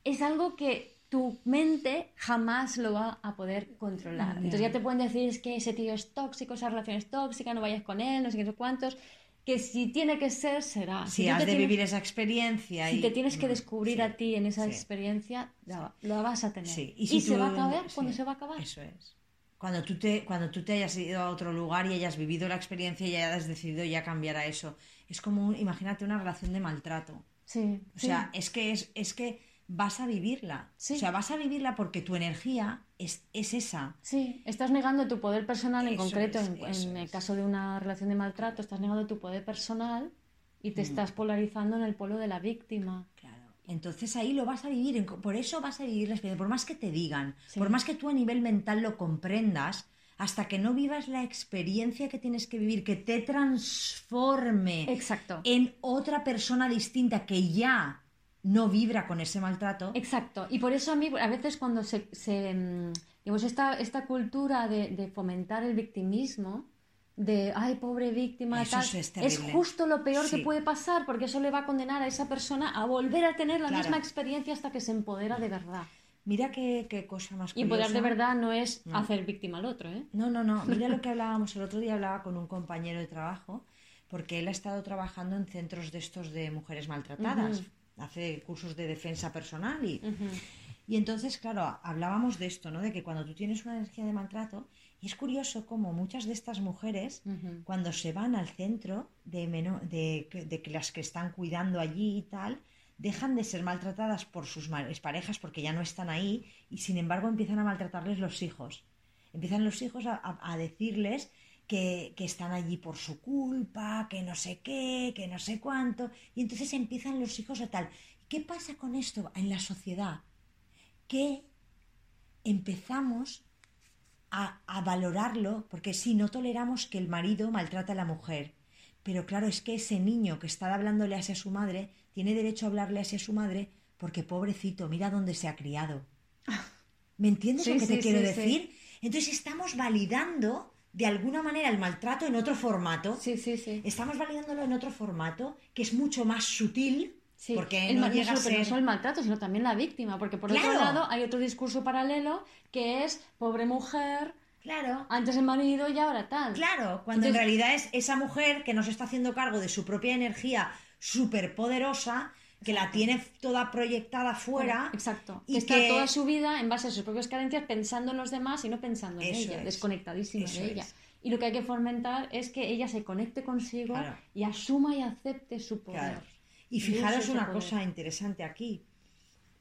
es algo que tu mente jamás lo va a poder controlar. Entonces ya te pueden decir es que ese tío es tóxico, esa relación es tóxica, no vayas con él, no sé qué, cuántos. Que si tiene que ser, será. si tú has de tienes- vivir esa experiencia Si y... te tienes que Mm, descubrir sí, a ti en esa sí. experiencia, la, la vas a tener. Sí, Y, si se tú- va a acabar cuando se va a acabar. Eso es. Cuando tú, te, cuando tú te hayas ido a otro lugar y hayas vivido la experiencia y hayas decidido ya cambiar a eso. Es como, imagínate una relación de maltrato. Sí. O sea, es que, es, es que vas a vivirla. Sí. O sea, vas a vivirla porque tu energía es, es esa. Sí, estás negando tu poder personal, en Eso concreto, es, en, el caso de una relación de maltrato, estás negando tu poder personal y Mm. te estás polarizando en el polo de la víctima. Claro. Entonces ahí lo vas a vivir, por eso vas a vivir la experiencia, por más que te digan, Sí. por más que tú a nivel mental lo comprendas, hasta que no vivas la experiencia que tienes que vivir, que te transforme Exacto. en otra persona distinta que ya no vibra con ese maltrato. Exacto. Y por eso a mí, a veces cuando se, se, mm, digamos, esta, esta cultura de, de fomentar el victimismo, de, ay, pobre víctima, tal, es- justo lo peor que puede pasar, porque eso le va a condenar a esa persona a volver a tener la Claro. misma experiencia hasta que se empodera de verdad. Mira qué, qué cosa más Y empoderar de verdad no es hacer víctima al otro, ¿eh? No, no, no. Mira lo que hablábamos el otro día, hablaba con un compañero de trabajo, porque él ha estado trabajando en centros de estos de mujeres maltratadas. Hace cursos de defensa personal y, y entonces, claro, hablábamos de esto, ¿no? De que cuando tú tienes una energía de maltrato, y es curioso cómo muchas de estas mujeres, cuando se van al centro de, de, de las que están cuidando allí y tal, dejan de ser maltratadas por sus parejas porque ya no están ahí y sin embargo empiezan a maltratarles los hijos. Empiezan los hijos a, a- a decirles que, que están allí por su culpa, que no sé qué, que no sé cuánto. Y entonces empiezan los hijos a tal. ¿Qué pasa con esto en la sociedad? Que empezamos a, a valorarlo, porque sí, no toleramos que el marido maltrate a la mujer. Pero claro, es que ese niño que está hablándole hacia su madre tiene derecho a hablarle hacia su madre porque pobrecito, mira dónde se ha criado. ¿Me entiendes Sí, lo que te quiero decir? Entonces estamos validando de alguna manera el maltrato en otro formato. Sí, sí, sí. Estamos validándolo en otro formato que es mucho más sutil. Sí, porque el no llega a pero no ser... solo el maltrato, sino también la víctima, porque por Claro. otro lado hay otro discurso paralelo que es pobre mujer, Claro. antes el marido y ahora tal. Claro, cuando en realidad es esa mujer que no se está haciendo cargo de su propia energía súper poderosa, que la tiene toda proyectada fuera. Exacto. y que está que- toda su vida en base a sus propias carencias pensando en los demás y no pensando en Eso ella, es. desconectadísima Eso de ella. es. Y lo que hay que fomentar es que ella se conecte consigo Claro. y asuma y acepte su poder. Claro. Y fijaros una poder. cosa interesante aquí,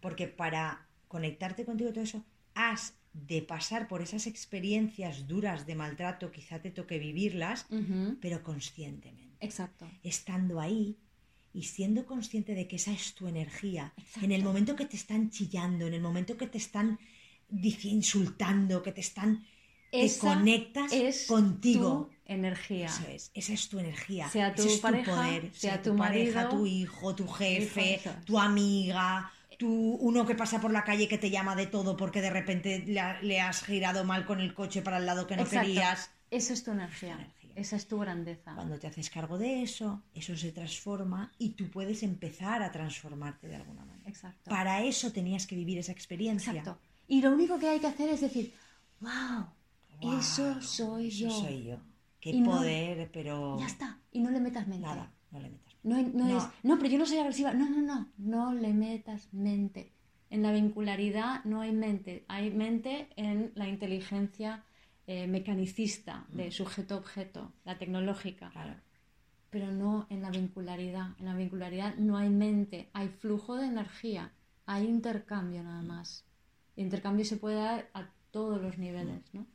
porque para conectarte contigo y todo eso, has de pasar por esas experiencias duras de maltrato, quizá te toque vivirlas, pero conscientemente. Exacto. estando ahí y siendo consciente de que esa es tu energía, Exacto. en el momento que te están chillando, en el momento que te están insultando, que te están... Esa te conectas es contigo. tu energía. Eso es, esa es tu energía. Sea tu ese es pareja, tu poder, sea tu, tu pareja, tu hijo, tu jefe, eso tu amiga, tu uno que pasa por la calle que te llama de todo porque de repente le, ha- le has girado mal con el coche para el lado que no Exacto. querías. Esa es tu energía. Esa es tu grandeza. Cuando te haces cargo de eso, eso se transforma y tú puedes empezar a transformarte de alguna manera. Exacto. Para eso tenías que vivir esa experiencia. Exacto. Y lo único que hay que hacer es decir, wow, eso soy eso yo. soy yo. Qué Y no- poder, pero Ya está. Y no le metas mente. nada, no le metas. No, hay- no No. es, no, pero yo no soy agresiva. No, no, no. No le metas mente. En la vincularidad no hay mente. Hay mente en la inteligencia eh, mecanicista de sujeto-objeto, la tecnológica. Claro. Pero no en la vincularidad. En la vincularidad no hay mente. Hay flujo de energía. Hay intercambio nada más. El intercambio se puede dar a todos los niveles, ¿no?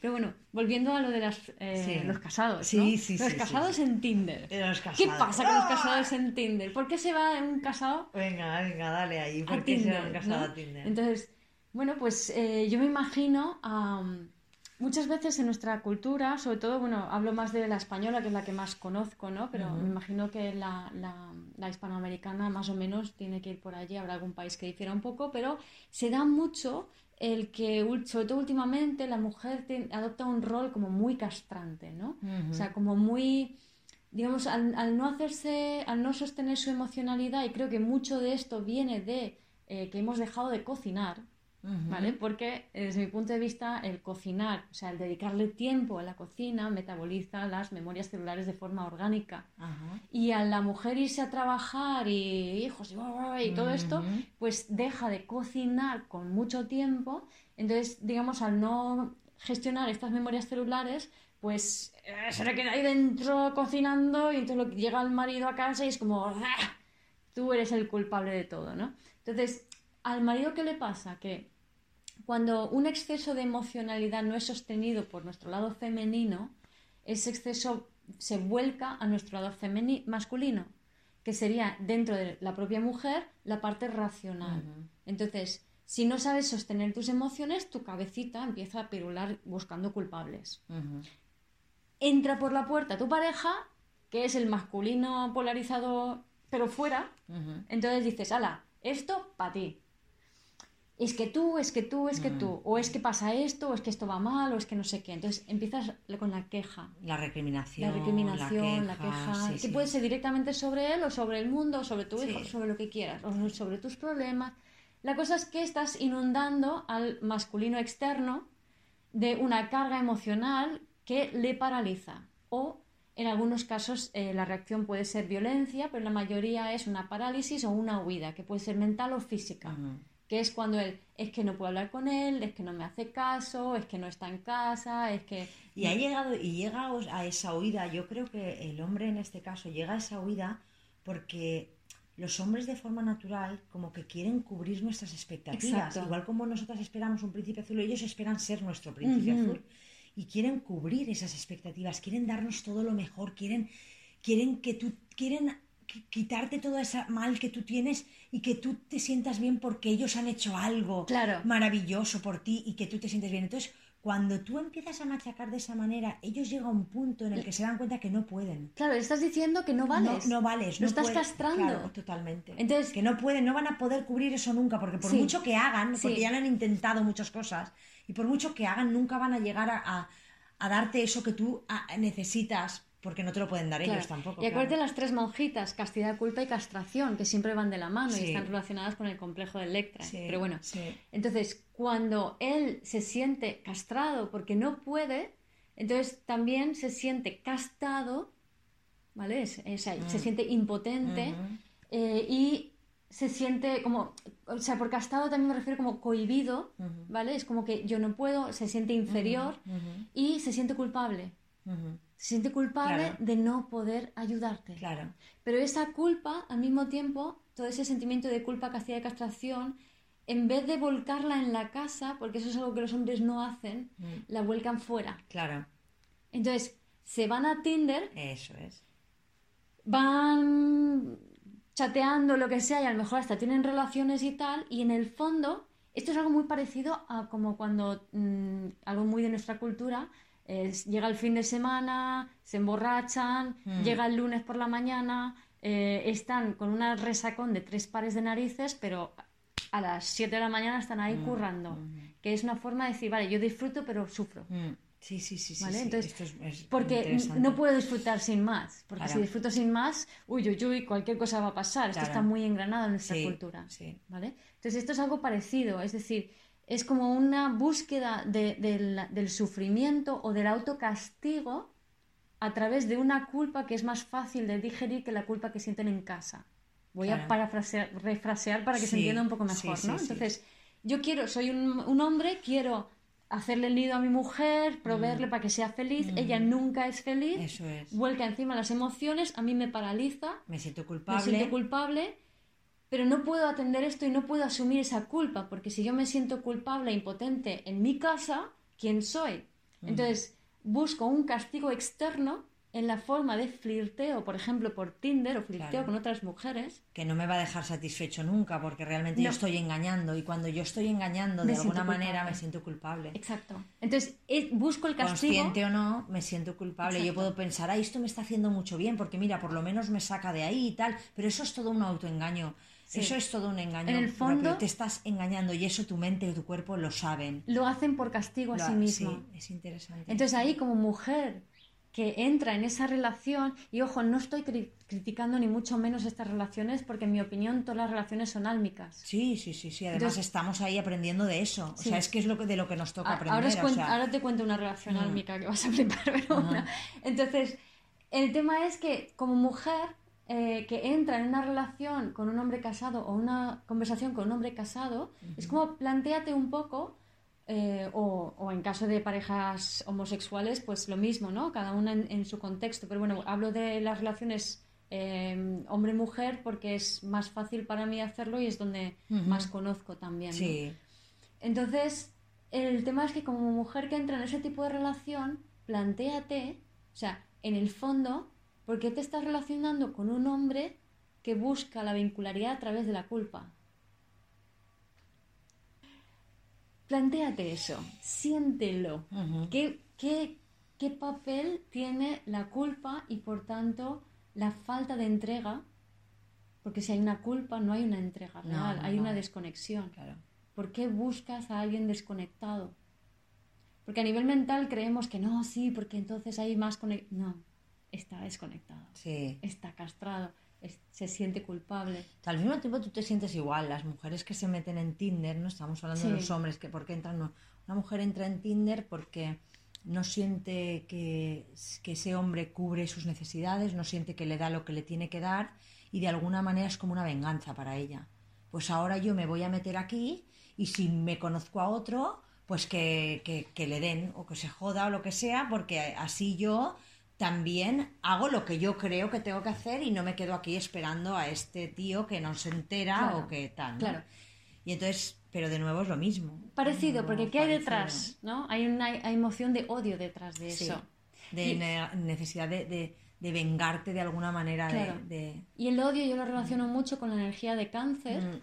Pero bueno, volviendo a lo de las, eh, Sí. los casados, Sí, ¿no? sí, Los casados en Tinder. De los ¿Qué pasa con los ¡Ah! casados en Tinder? ¿Por qué se va un casado Venga, venga, dale ahí. a ¿Por qué se Tinder? han casado ¿no? a Tinder? Entonces, bueno, pues eh, yo me imagino am, muchas veces en nuestra cultura, sobre todo, bueno, hablo más de la española, que es la que más conozco, ¿no? Pero me imagino que la, la- la hispanoamericana más o menos tiene que ir por allí, habrá algún país que difiera un poco, pero se da mucho el que, sobre todo últimamente, la mujer te- adopta un rol como muy castrante, ¿no? O sea, como muy, digamos, al, al no hacerse, al no sostener su emocionalidad, y creo que mucho de esto viene de eh, que hemos dejado de cocinar, ¿vale? Porque desde mi punto de vista el cocinar, o sea, el dedicarle tiempo a la cocina metaboliza las memorias celulares de forma orgánica. Y a la mujer irse a trabajar y hijos y, y todo esto, pues deja de cocinar con mucho tiempo. Entonces, digamos, al no gestionar estas memorias celulares, pues eh, se le queda ahí dentro cocinando y entonces lo, llega el marido a casa y es como, "Ah, tú eres el culpable de todo, ¿no? Entonces, al marido, ¿qué le pasa? Que cuando un exceso de emocionalidad no es sostenido por nuestro lado femenino, ese exceso se vuelca a nuestro lado femeni- masculino, que sería dentro de la propia mujer la parte racional. Entonces, si no sabes sostener tus emociones, tu cabecita empieza a pirular buscando culpables. Entra por la puerta tu pareja, que es el masculino polarizado, pero fuera, entonces dices, ala, esto para ti. Es que tú, es que tú, es que tú. O es que pasa esto, o es que esto va mal, o es que no sé qué. Entonces empiezas con la queja. La recriminación. La recriminación, la queja, sí, que sí. puede ser directamente sobre él o sobre el mundo, o sobre tu hijo, Sí. sobre lo que quieras, o sobre tus problemas. La cosa es que estás inundando al masculino externo de una carga emocional que le paraliza. O en algunos casos eh, la reacción puede ser violencia, pero la mayoría es una parálisis o una huida, que puede ser mental o física. Ujú. Que es cuando él es que no puedo hablar con él, es que no me hace caso, es que no está en casa, es que. Y ha llegado, y llega a esa huida, yo creo que el hombre en este caso llega a esa huida porque los hombres de forma natural como que quieren cubrir nuestras expectativas. Exacto. Igual como nosotras esperamos un príncipe azul, ellos esperan ser nuestro príncipe azul. Y quieren cubrir esas expectativas, quieren darnos todo lo mejor, quieren, quieren que tú, quieren qui- quitarte todo ese mal que tú tienes y que tú te sientas bien porque ellos han hecho algo Claro. maravilloso por ti y que tú te sientes bien. Entonces, cuando tú empiezas a machacar de esa manera, ellos llegan a un punto en el que se dan cuenta que no pueden. Claro, le estás diciendo que no vales. No, no vales. Lo no estás pueden- castrando. Claro, totalmente. Entonces- que no pueden, no van a poder cubrir eso nunca, porque por Sí. mucho que hagan, Sí. porque ya lo han intentado muchas cosas, y por mucho que hagan, nunca van a llegar a, a- a darte eso que tú necesitas, porque no te lo pueden dar Claro. ellos tampoco. Y acuérdate claro. las tres monjitas, castidad, culpa y castración, que siempre van de la mano Sí. y están relacionadas con el complejo de Electra. Sí, Pero bueno, sí. entonces cuando él se siente castrado porque no puede, entonces también se siente castado, ¿vale? Es ahí, Se Mm. siente impotente eh, y se siente como, o sea, por castado también me refiero como cohibido. ¿vale? Es como que yo no puedo, se siente inferior y se siente culpable. Se siente culpable Claro. de no poder ayudarte. Claro. Pero esa culpa, al mismo tiempo, todo ese sentimiento de culpa, castidad y castración, en vez de volcarla en la casa, porque eso es algo que los hombres no hacen, Mm. la vuelcan fuera. Claro. Entonces, se van a Tinder, Eso es. van chateando, lo que sea, y a lo mejor hasta tienen relaciones y tal, y en el fondo esto es algo muy parecido a como cuando, mm, algo muy de nuestra cultura, llega el fin de semana, se emborrachan, Mm. llega el lunes por la mañana, eh, están con una resacón de tres pares de narices, pero a las 7 de la mañana están ahí currando. Que es una forma de decir, vale, yo disfruto, pero sufro. Sí, sí, sí. ¿Vale? sí. Entonces, Esto es, es Porque no puedo disfrutar sin más. Porque Claro. si disfruto sin más, uy, uy, uy, cualquier cosa va a pasar. Esto Claro. está muy engranado en nuestra Sí, cultura. sí. ¿Vale? Entonces, esto es algo parecido. Es decir, es como una búsqueda de- del, del sufrimiento o del autocastigo a través de una culpa que es más fácil de digerir que la culpa que sienten en casa. Voy Claro. a parafrasear, refrasear para que se entienda un poco mejor, sí, ¿no? Entonces, yo quiero, soy un, un hombre, quiero hacerle el nido a mi mujer, proveerle para que sea feliz, ella nunca es feliz, Mm. Eso es. vuelca encima las emociones, a mí me paraliza, Me siento me culpable. siento culpable, pero no puedo atender esto y no puedo asumir esa culpa, porque si yo me siento culpable e impotente en mi casa, ¿quién soy? Entonces busco un castigo externo en la forma de flirteo, por ejemplo, por Tinder o flirteo Claro. con otras mujeres. que no me va a dejar satisfecho nunca porque realmente yo estoy engañando y cuando yo estoy engañando Me de alguna manera me siento culpable. Exacto. Entonces es- busco el castigo. Consciente o no, me siento culpable. Yo puedo pensar, ay, esto me está haciendo mucho bien porque mira, por lo menos me saca de ahí y tal, pero eso es todo un autoengaño. Sí. Eso es todo un engaño. En el propio. fondo- te estás engañando y eso tu mente y tu cuerpo lo saben. Lo hacen por castigo a Lo- sí mismo. sí, es interesante. Entonces ahí como mujer que entra en esa relación, y ojo, no estoy cri- criticando ni mucho menos estas relaciones porque en mi opinión todas las relaciones son álmicas. Sí, sí, sí, sí. Además Entonces- estamos ahí aprendiendo de eso. O Sí. sea, es que es lo que, de lo que nos toca aprender. ahora, os o cuen- sea, ahora te cuento una relación Mm. álmica que vas a flipar, pero una. Entonces, el tema es que como mujer eh, que entra en una relación con un hombre casado o una conversación con un hombre casado, es como planteate un poco, eh, o, o en caso de parejas homosexuales, pues lo mismo, ¿no? Cada una en, en su contexto. Pero bueno, hablo de las relaciones eh, hombre-mujer porque es más fácil para mí hacerlo y es donde más conozco también. ¿no? sí. Entonces, el tema es que como mujer que entra en ese tipo de relación, plantéate, o sea, en el fondo, ¿por qué te estás relacionando con un hombre que busca la vincularidad a través de la culpa? Plantéate eso, siéntelo. ¿Qué, qué, qué papel tiene la culpa y por tanto la falta de entrega? Porque si hay una culpa, no hay una entrega No, real, no, hay no. una desconexión. Claro. ¿Por qué buscas a alguien desconectado? Porque a nivel mental creemos que no, sí, porque entonces hay más conexión. No, está desconectado, Sí. está castrado, es- se siente culpable. Al mismo tiempo tú te sientes igual. Las mujeres que se meten en Tinder, no estamos hablando de los hombres, que porque entran, no. Una mujer entra en Tinder porque no siente que, que ese hombre cubre sus necesidades, no siente que le da lo que le tiene que dar y de alguna manera es como una venganza para ella. Pues ahora yo me voy a meter aquí y si me conozco a otro, pues que, que- que le den o que se joda o lo que sea, porque así yo también hago lo que yo creo que tengo que hacer y no me quedo aquí esperando a este tío que no se entera Claro, o que tal. ¿no? claro. Y entonces, pero de nuevo es lo mismo. Parecido, No, porque ¿qué hay detrás? ¿no? Hay una hay emoción de odio detrás de Sí. eso. De Y- ne- necesidad de, de- de vengarte de alguna manera. de- Claro. de, Y el odio yo lo relaciono mucho con la energía de cáncer. Mm,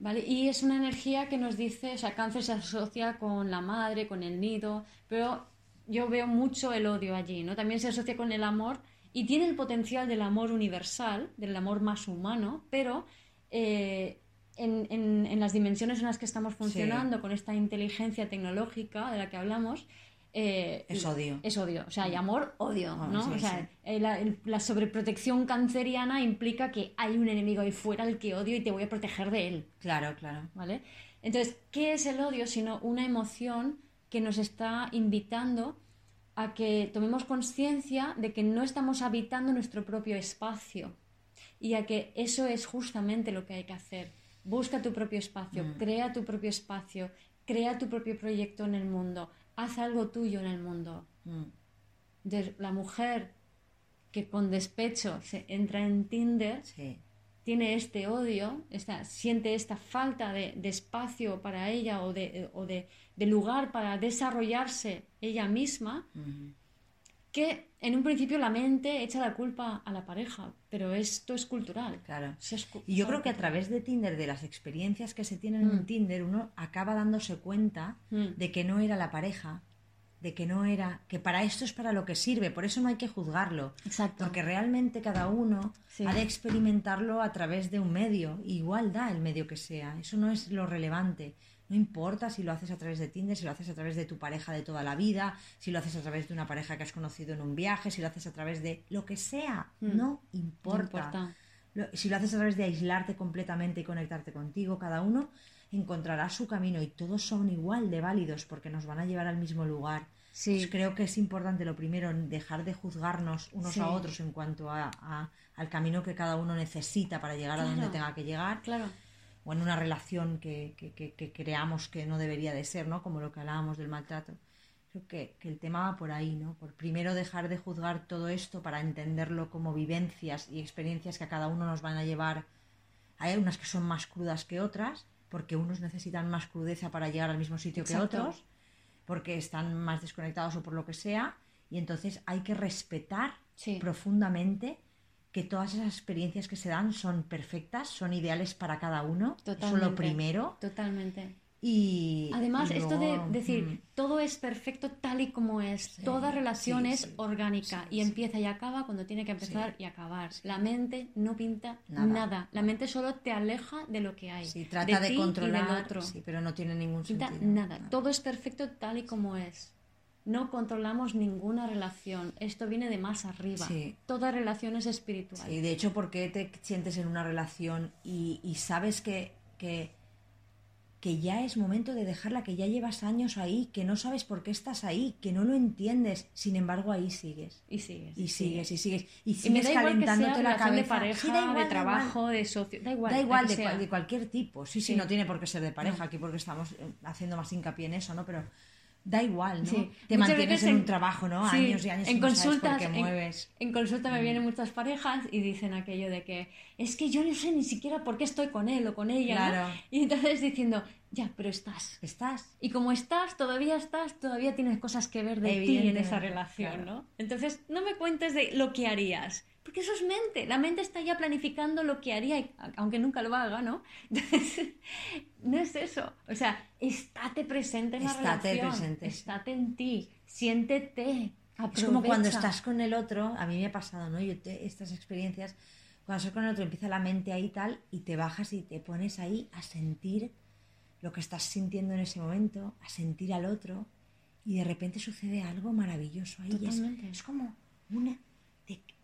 ¿Vale? Y es una energía que nos dice, o sea, cáncer se asocia con la madre, con el nido, pero yo veo mucho el odio allí, ¿no? También se asocia con el amor y tiene el potencial del amor universal, del amor más humano, pero eh, en, en- en las dimensiones en las que estamos funcionando, con esta inteligencia tecnológica de la que hablamos, eh, Es odio. Es odio. O sea, hay amor, odio, Ah, ¿no? sí, o sea, sí. eh, la, la sobreprotección canceriana implica que hay un enemigo ahí fuera al que odio y te voy a proteger de él. Claro, claro. ¿Vale? Entonces, ¿qué es el odio sino una emoción que nos está invitando a que tomemos conciencia de que no estamos habitando nuestro propio espacio y a que eso es justamente lo que hay que hacer. Busca tu propio espacio, crea tu propio espacio, crea tu propio proyecto en el mundo, haz algo tuyo en el mundo. Mm, Entonces, la mujer que con despecho se entra en Tinder Sí. tiene este odio, esta, siente esta falta de, de espacio para ella o, de, o de, de lugar para desarrollarse ella misma, que en un principio la mente echa la culpa a la pareja, pero esto es cultural. Claro. Es cu- Y yo creo que a través de Tinder, de las experiencias que se tienen en Mm. Tinder, uno acaba dándose cuenta Mm. de que no era la pareja, de que no era, que para esto es para lo que sirve, por eso no hay que juzgarlo. Exacto. Porque realmente cada uno Sí. ha de experimentarlo a través de un medio, igual da el medio que sea, eso no es lo relevante. No importa si lo haces a través de Tinder, si lo haces a través de tu pareja de toda la vida, si lo haces a través de una pareja que has conocido en un viaje, si lo haces a través de lo que sea, Mm. no No importa. Lo- si lo haces a través de aislarte completamente y conectarte contigo, cada uno encontrará su camino y todos son igual de válidos porque nos van a llevar al mismo lugar. Sí. Pues creo que es importante lo primero, dejar de juzgarnos unos Sí. a otros en cuanto a, a- al camino que cada uno necesita para llegar a donde tenga que llegar Claro. O en una relación que, que- que- que creamos que no debería de ser, ¿no? Como lo que hablábamos del maltrato. Creo que, el tema va por ahí, ¿no? Por primero dejar de juzgar todo esto para entenderlo como vivencias y experiencias que a cada uno nos van a llevar. Hay unas que son más crudas que otras, porque unos necesitan más crudeza para llegar al mismo sitio Exacto. que otros, porque están más desconectados o por lo que sea, y entonces hay que respetar Sí. profundamente que todas esas experiencias que se dan son perfectas, son ideales para cada uno. Eso Totalmente. lo primero. Totalmente. Y Además, y esto de decir, mm, todo es perfecto tal y como es, Sí, toda relación sí, es sí, orgánica y empieza y acaba cuando tiene que empezar y acabar. La mente no pinta Nada. nada. La mente solo te aleja de lo que hay. sí, trata de, controlar, y del otro. sí, pero no tiene ningún Pinta sentido. nada. Todo es perfecto tal y como es. No controlamos ninguna relación. Esto viene de más arriba. Sí. Toda relación es espiritual. Sí, de hecho, ¿por qué te sientes en una relación y, y sabes que, que, que ya es momento de dejarla, que ya llevas años ahí, que no sabes por qué estás ahí, que no lo entiendes, sin embargo ahí sigues. Y sigues. Y sigues, y sigues. Y Y me sigues da igual que sea la relación de cabeza. pareja, Sí, da igual, da de trabajo, de socio. Da igual. Da igual, de, cual- de cualquier tipo. Sí, sí, no tiene por qué ser de pareja aquí porque estamos eh, haciendo más hincapié en eso, ¿no? Pero da igual, ¿no? Sí. Te Muchas mantienes en en- un trabajo, ¿no? Sí, años y años en y no sabes por consultas, qué en- mueves. En consulta me Mm. vienen muchas parejas y dicen aquello de que es que yo no sé ni siquiera por qué estoy con él o con ella. ¿no? Claro. Y entonces diciendo, ya, pero estás. Estás. Y como estás, todavía estás, todavía tienes cosas que ver de ti en esa relación, claro. ¿no? Entonces, no me cuentes de lo que harías, porque eso es mente. La mente está ya planificando lo que haría, aunque nunca lo haga, ¿no? Entonces, no es eso. O sea, estate presente en la Estate relación. presente. Estate en ti. Siéntete. Es como cuando aprovecha. estás con el otro, a mí me ha pasado, ¿no? Yo te- estas experiencias, cuando estás con el otro empieza la mente ahí tal, y te bajas y te pones ahí a sentir lo que estás sintiendo en ese momento, a sentir al otro, y de repente sucede algo maravilloso ahí. Es, es como una.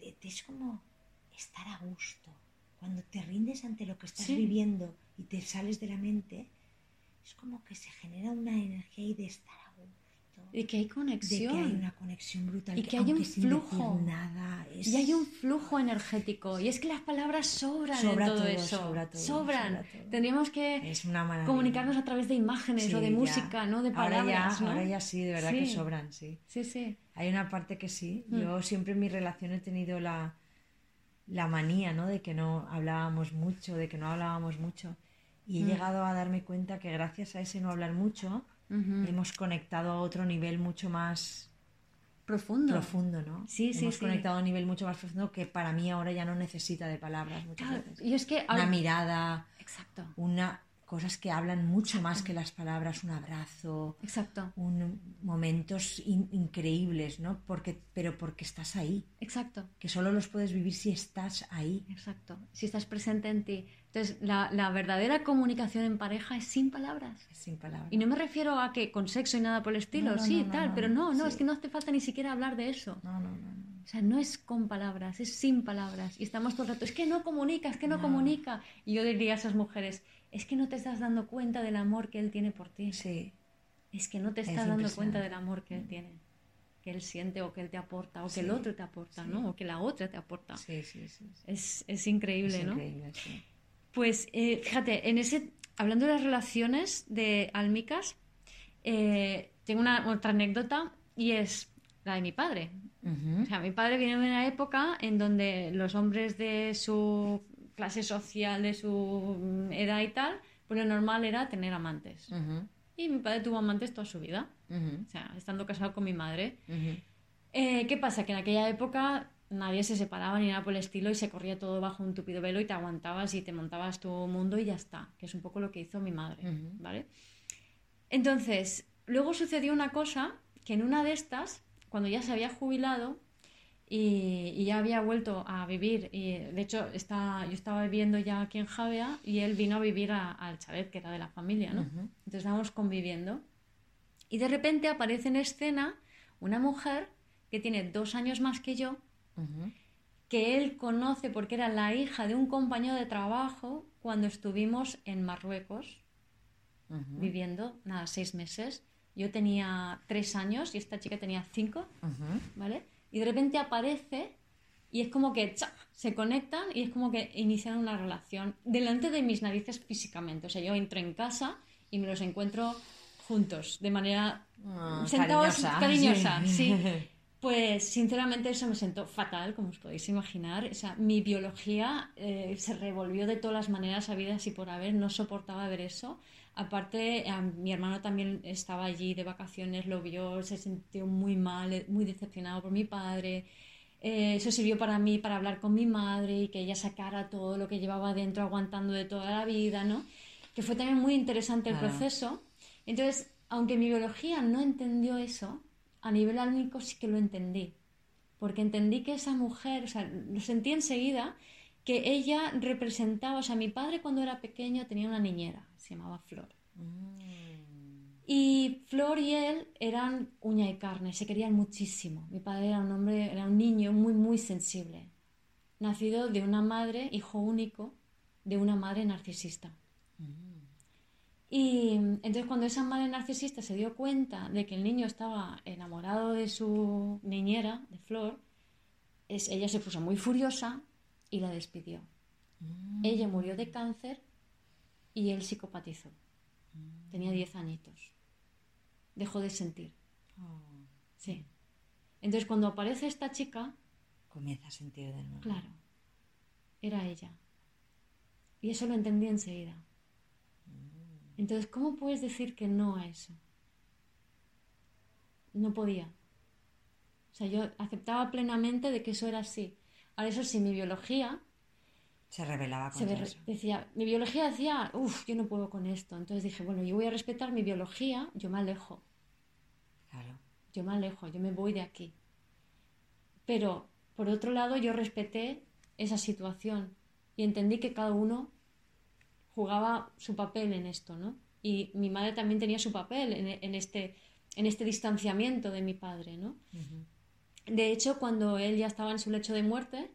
Es como estar a gusto. Cuando te rindes ante lo que estás Sí. viviendo y te sales de la mente, es como que se genera una energía ahí de estar a gusto Y que hay de que conexión. hay una conexión brutal Y que hay un flujo. nada es- Y hay un flujo energético. Y es que las palabras sobran Sobra en todo, todo, eso. sobra todo, sobran. sobra todo. Tendríamos que es una comunicarnos a través de imágenes Sí, o de ya. música, no de ahora palabras. ya, ¿no? ahora ya sí de verdad que Sí. sobran sí Sí, sí. hay una parte que sí Mm. yo siempre en mi relación he tenido la la manía no de que no hablábamos mucho de que no hablábamos mucho y he Mm. llegado a darme cuenta que gracias a ese no hablar mucho Hemos conectado a otro nivel mucho más Profundo. profundo, ¿no? Sí, sí, Hemos sí. conectado a un nivel mucho más profundo que para mí ahora ya no necesita de palabras muchas Claro, veces. y es que... Una mirada, Exacto. una cosas que hablan mucho más que las palabras, un abrazo, Exacto. un, momentos in- increíbles, ¿no? Porque, pero porque estás ahí, Exacto. que solo los puedes vivir si estás ahí. Exacto. Si estás presente en ti. Entonces, la, la verdadera comunicación en pareja es sin palabras. Sin palabras. Y no me refiero a que con sexo y nada por el estilo, No, no, sí, no, tal, pero no, no, sí. es que no hace falta ni siquiera hablar de eso. No, no, no, no. O sea, no es con palabras, es sin palabras. Y estamos todo el rato, es que no comunica, es que no, No. comunica. Y yo diría a esas mujeres, es que no te estás dando cuenta del amor que él tiene por ti. Sí, Es que no te Es estás dando cuenta del amor que él tiene. Que él siente o que él te aporta, o que el otro te aporta, sí. ¿no? O que la otra te aporta. sí, sí, sí. Es, es increíble, Es ¿no? increíble, sí. Pues eh, fíjate, en ese, hablando de las relaciones de álmicas, eh, tengo una otra anécdota y es la de mi padre. O sea, mi padre viene de una época en donde los hombres de su clase social, de su mm, edad y tal, pues lo normal era tener amantes. Y mi padre tuvo amantes toda su vida, ujú, o sea, estando casado con mi madre. Eh, ¿Qué pasa? Que en aquella época nadie se separaba ni nada por el estilo y se corría todo bajo un tupido velo y te aguantabas y te montabas tu mundo y ya está, que es un poco lo que hizo mi madre, ¿vale? Entonces, luego sucedió una cosa que en una de estas, cuando ya se había jubilado y, ya había vuelto a vivir, y de hecho está, yo estaba viviendo ya aquí en Javea y él vino a vivir al chalet, que era de la familia, ¿no? Entonces estábamos conviviendo y de repente aparece en escena una mujer que tiene dos años más que yo, que él conoce porque era la hija de un compañero de trabajo cuando estuvimos en Marruecos, viviendo, nada, seis meses. Yo tenía tres años y esta chica tenía cinco, ¿vale? Y de repente aparece y es como que se conectan y es como que inician una relación delante de mis narices físicamente. O sea, yo entro en casa y me los encuentro juntos, de manera ah, sentados cariñosa. sí. Pues sinceramente eso me sentó fatal, como os podéis imaginar. O sea, mi biología eh, se revolvió de todas las maneras habidas y por haber, no soportaba ver eso. Aparte, mi hermano también estaba allí de vacaciones, lo vio, se sintió muy mal, muy decepcionado por mi padre. Eh, eso sirvió para mí para hablar con mi madre y que ella sacara todo lo que llevaba dentro aguantando de toda la vida, ¿no? Que fue también muy interesante el proceso. Entonces, aunque mi biología no entendió eso, a nivel álmico sí que lo entendí. Porque entendí que esa mujer, o sea, lo sentí enseguida, que ella representaba, o sea, mi padre cuando era pequeño tenía una niñera, se llamaba Flor. Mm. Y Flor y él eran uña y carne, se querían muchísimo. Mi padre era un hombre, era un niño muy, muy sensible, nacido de una madre, hijo único, de una madre narcisista. Mm. Y entonces cuando esa madre narcisista se dio cuenta de que el niño estaba enamorado de su niñera, de Flor, es, ella se puso muy furiosa y la despidió. Mm. Ella murió de cáncer y él psicopatizó. Mm. Tenía 10 añitos. Dejó de sentir. Oh. Sí. Entonces cuando aparece esta chica... Comienza a sentir de nuevo. Claro. Era ella. Y eso lo entendí enseguida. Entonces, ¿cómo puedes decir que no a eso? No podía. O sea, yo aceptaba plenamente de que eso era así. Ahora, eso sí, mi biología... Se revelaba con eso. Decía, mi biología decía, uff, yo no puedo con esto. Entonces dije, bueno, yo voy a respetar mi biología, yo me alejo. Claro. Yo me alejo, yo me voy de aquí. Pero, por otro lado, yo respeté esa situación y entendí que cada uno jugaba su papel en esto, ¿no? Y mi madre también tenía su papel en, este, en este distanciamiento de mi padre, ¿no? De hecho, cuando él ya estaba en su lecho de muerte,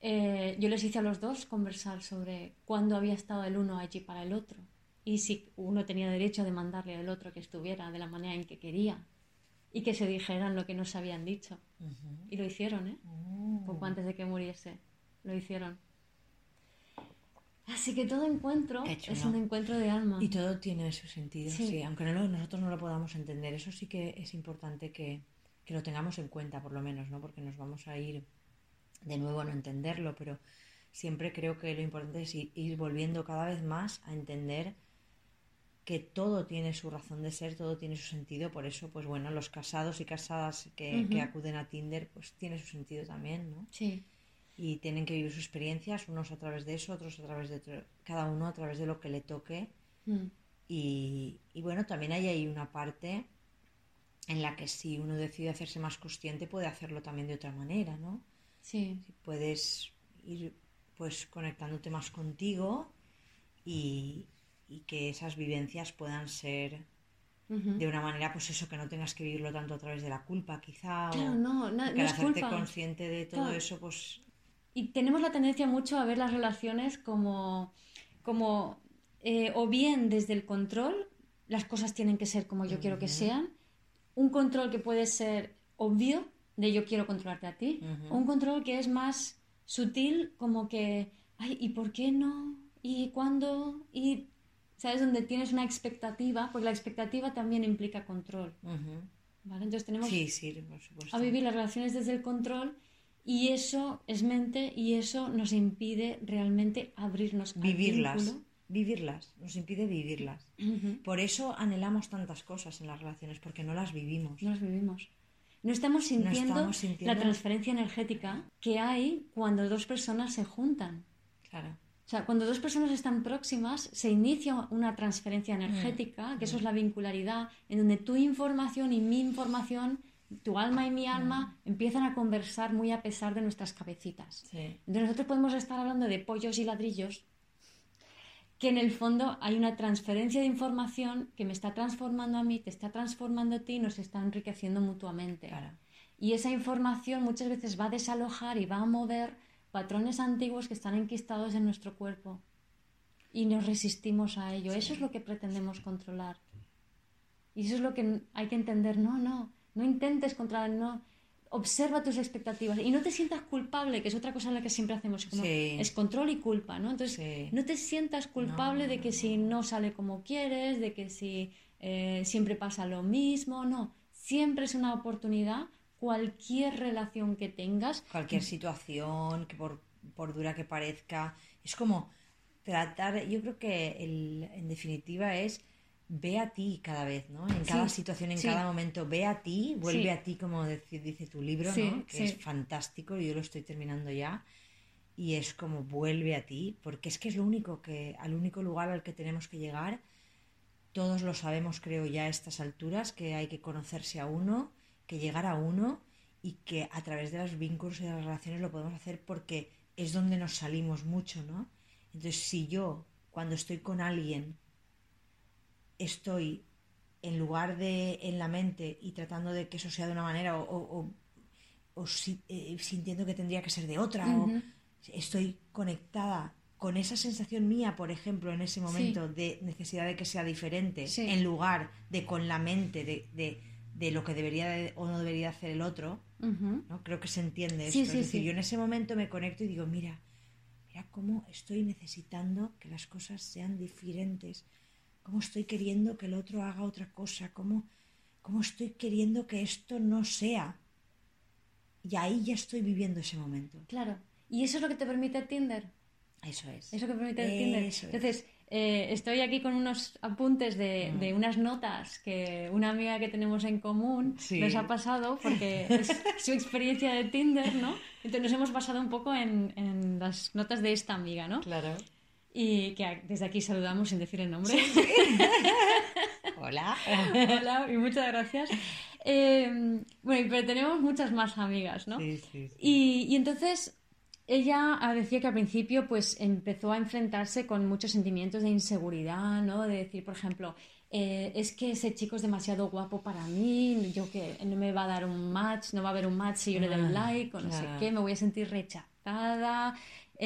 eh, yo les hice a los dos conversar sobre cuándo había estado el uno allí para el otro y si uno tenía derecho a demandarle al otro que estuviera de la manera en que quería y que se dijeran lo que no se habían dicho. Y lo hicieron, ¿eh? Oh. Poco antes de que muriese. Lo hicieron. Así que todo encuentro es un encuentro de alma. Y todo tiene su sentido, sí. Aunque no nosotros no lo podamos entender, eso sí que es importante que, lo tengamos en cuenta, por lo menos, ¿no? Porque nos vamos a ir de nuevo a no entenderlo, pero siempre creo que lo importante es ir, volviendo cada vez más a entender que todo tiene su razón de ser, todo tiene su sentido, por eso, pues bueno, los casados y casadas que, que acuden a Tinder, pues tiene su sentido también, ¿no? Sí y tienen que vivir sus experiencias, unos a través de eso, otros a través de cada uno a través de lo que le toque. Mm. Y, bueno, también hay ahí una parte en la que si uno decide hacerse más consciente puede hacerlo también de otra manera, ¿no? Sí. Puedes ir pues conectándote más contigo y, que esas vivencias puedan ser de una manera, pues eso, que no tengas que vivirlo tanto a través de la culpa, quizá. Claro, no, no, que al hacerte consciente de todo eso, pues y tenemos la tendencia mucho a ver las relaciones como, como eh, o bien desde el control, las cosas tienen que ser como yo quiero que sean, un control que puede ser obvio, de yo quiero controlarte a ti, o un control que es más sutil, como que, ay, ¿y por qué no? ¿Y cuándo? Y, ¿sabes? Donde tienes una expectativa, porque la expectativa también implica control. ¿Vale? Entonces tenemos sí, sí, a vivir las relaciones desde el control y eso es mente y eso nos impide realmente abrirnos vivirlas vivirlas nos impide vivirlas por eso anhelamos tantas cosas en las relaciones porque no las vivimos no las vivimos No estamos sintiendo, estamos sintiendo- la transferencia energética que hay cuando dos personas se juntan. Claro. O sea, cuando dos personas están próximas, se inicia una transferencia energética, que eso es la vincularidad, en donde tu información y mi información, tu alma y mi alma, empiezan a conversar muy a pesar de nuestras cabecitas. Sí. Entonces nosotros podemos estar hablando de pollos y ladrillos, que en el fondo hay una transferencia de información que me está transformando a mí, te está transformando a ti y nos está enriqueciendo mutuamente. Claro. Y esa información muchas veces va a desalojar y va a mover patrones antiguos que están enquistados en nuestro cuerpo. Y nos resistimos a ello. Eso es lo que pretendemos controlar. Y eso es lo que hay que entender. No, no, no intentes controlar, no. Observa tus expectativas y no te sientas culpable, que es otra cosa en la que siempre hacemos. Como Sí. Es control y culpa, ¿no? Entonces, Sí. no te sientas culpable No, de que no, si no sale como quieres, de que si eh, siempre pasa lo mismo. No, siempre es una oportunidad. Cualquier relación que tengas, Cualquier situación, que por, por dura que parezca, es como tratar, yo creo que el- en definitiva es ve a ti cada vez, ¿no? En cada Sí, situación, en sí. cada momento, ve a ti, vuelve Sí. a ti, como dice, dice tu libro, ¿no? Que es fantástico, yo lo estoy terminando ya. Y es como vuelve a ti, porque es que es lo único que, al único lugar al que tenemos que llegar. Todos lo sabemos, creo ya a estas alturas, que hay que conocerse a uno, que llegar a uno y que a través de los vínculos y de las relaciones lo podemos hacer porque es donde nos salimos mucho, ¿no? Entonces, si yo, cuando estoy con alguien, estoy en lugar de en la mente y tratando de que eso sea de una manera o, o- o- o si- eh, sintiendo que tendría que ser de otra, o estoy conectada con esa sensación mía, por ejemplo, en ese momento de necesidad de que sea diferente, Sí. en lugar de con la mente de, de- de lo que debería de- o no debería hacer el otro. ¿no? Creo que se entiende Sí, esto. es decir, yo en ese momento me conecto y digo, mira, mira cómo estoy necesitando que las cosas sean diferentes, cómo estoy queriendo que el otro haga otra cosa, cómo, cómo estoy queriendo que esto no sea. Y ahí ya estoy viviendo ese momento. Claro. Y eso es lo que te permite Tinder. Eso es. Eso que permite Tinder. Eso es. Entonces, eh, estoy aquí con unos apuntes de, Mm. de unas notas que una amiga que tenemos en común Sí. nos ha pasado porque es su experiencia de Tinder, ¿no? Entonces nos hemos basado un poco en, en las notas de esta amiga, ¿no? Claro. Y que desde aquí saludamos sin decir el nombre. Hola. Hola y muchas gracias. Eh, bueno, pero tenemos muchas más amigas, ¿no? Sí, sí, sí. Y, y entonces ella ah, decía que al principio pues empezó a enfrentarse con muchos sentimientos de inseguridad, ¿no? De decir, por ejemplo, eh, es que ese chico es demasiado guapo para mí, yo que no me va a dar un match, no va a haber un match si yo le doy Ah, like o no sé claro. qué, me voy a sentir rechazada,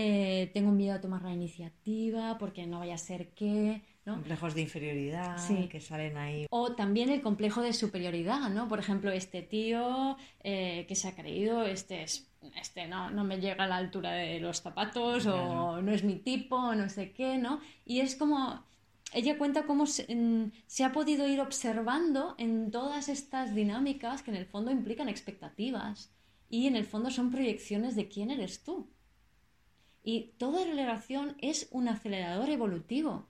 eh, tengo miedo a tomar la iniciativa porque no vaya a ser que, ¿no? Complejos de inferioridad Sí. que salen ahí. O también el complejo de superioridad, ¿no? Por ejemplo, este tío eh, que se ha creído, este, es, este no, no me llega a la altura de los zapatos o Claro. no es mi tipo, no sé qué, ¿no? Y es como, ella cuenta cómo se, mm, se ha podido ir observando en todas estas dinámicas que en el fondo implican expectativas y en el fondo son proyecciones de quién eres tú. Y toda relación es un acelerador evolutivo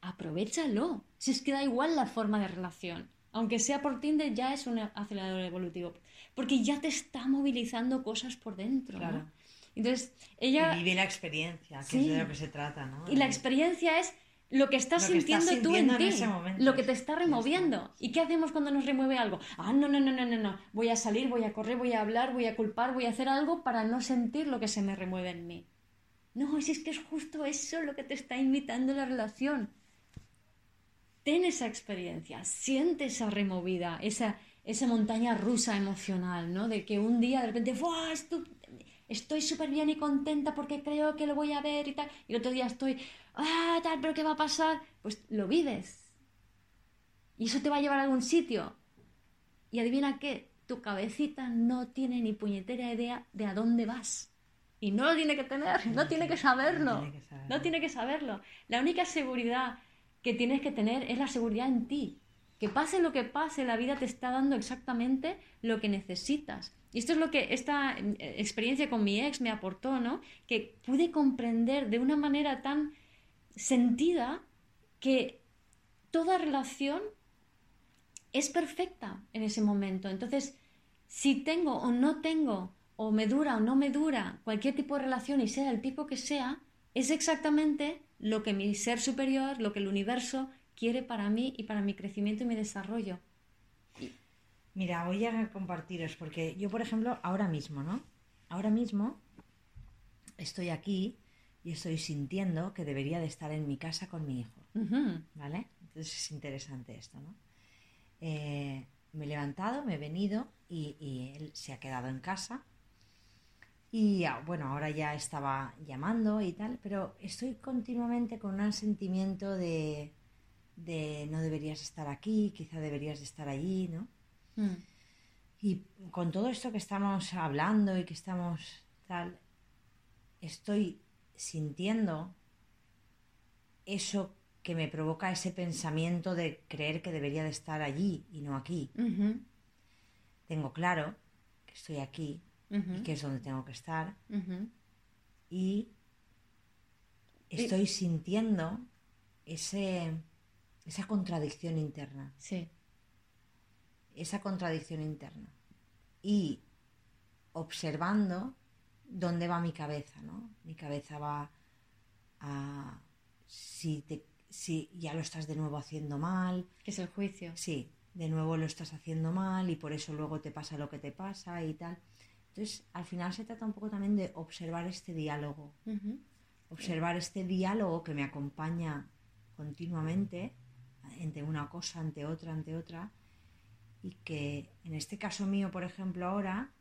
aprovechalo. Si es que da igual la forma de relación. Aunque sea por Tinder, ya es un acelerador evolutivo. Porque ya te está movilizando cosas por dentro. ¿no? Claro. Entonces, ella. Y vive la experiencia, que Sí. es de lo que se trata, ¿no? Y la experiencia es lo que estás Lo que estás sintiendo tú en en ti, momento. lo que te está removiendo. ¿Y qué hacemos cuando nos remueve algo? Ah, no, no, no, no, no, no. Voy a salir, voy a correr, voy a hablar, voy a culpar, voy a hacer algo para no sentir lo que se me remueve en mí. No, si es que es justo eso lo que te está invitando la relación. Ten esa experiencia, siente esa removida, esa, esa montaña rusa emocional, ¿no? De que un día de repente, ¡buah! Estoy súper bien y contenta porque creo que lo voy a ver y tal. Y el otro día estoy, ¡ah, tal! ¿Pero qué va a pasar? Pues lo vives. Y eso te va a llevar a algún sitio. Y adivina qué, tu cabecita no tiene ni puñetera idea de a dónde vas. Y no lo tiene que tener, no tiene que saberlo. tiene que saberlo. No tiene que saberlo. La única seguridad que tienes que tener es la seguridad en ti. Que pase lo que pase, la vida te está dando exactamente lo que necesitas. Y esto es lo que esta eh, experiencia con mi ex me aportó, ¿no? Que pude comprender de una manera tan sentida que toda relación es perfecta en ese momento. Entonces, si tengo o no tengo, o me dura o no me dura cualquier tipo de relación y sea el tipo que sea, es exactamente lo que mi ser superior, lo que el universo quiere para mí y para mi crecimiento y mi desarrollo. Mira, voy a compartiros, porque yo, por ejemplo, ahora mismo, ¿no? Ahora mismo estoy aquí y estoy sintiendo que debería de estar en mi casa con mi hijo, ¿vale? Entonces es interesante esto, ¿no? Eh, me he levantado, me he venido y, él se ha quedado en casa. Y bueno, ahora ya estaba llamando y tal, pero estoy continuamente con un sentimiento de, de no deberías estar aquí, quizá deberías de estar allí, ¿no? Mm. Y con todo esto que estamos hablando y que estamos tal, estoy sintiendo eso que me provoca ese pensamiento de creer que debería de estar allí y no aquí. Tengo claro que estoy aquí y que es donde tengo que estar. Y estoy sintiendo ese, esa contradicción interna. Sí. Esa contradicción interna. Y observando dónde va mi cabeza, ¿no? Mi cabeza va a si te si ya lo estás de nuevo haciendo mal. Que es el juicio. Sí, de nuevo lo estás haciendo mal y por eso luego te pasa lo que te pasa y tal. Entonces, al final se trata un poco también de observar este diálogo. Observar este diálogo que me acompaña continuamente entre una cosa, ante otra, ante otra. Y que en este caso mío, por ejemplo, ahora.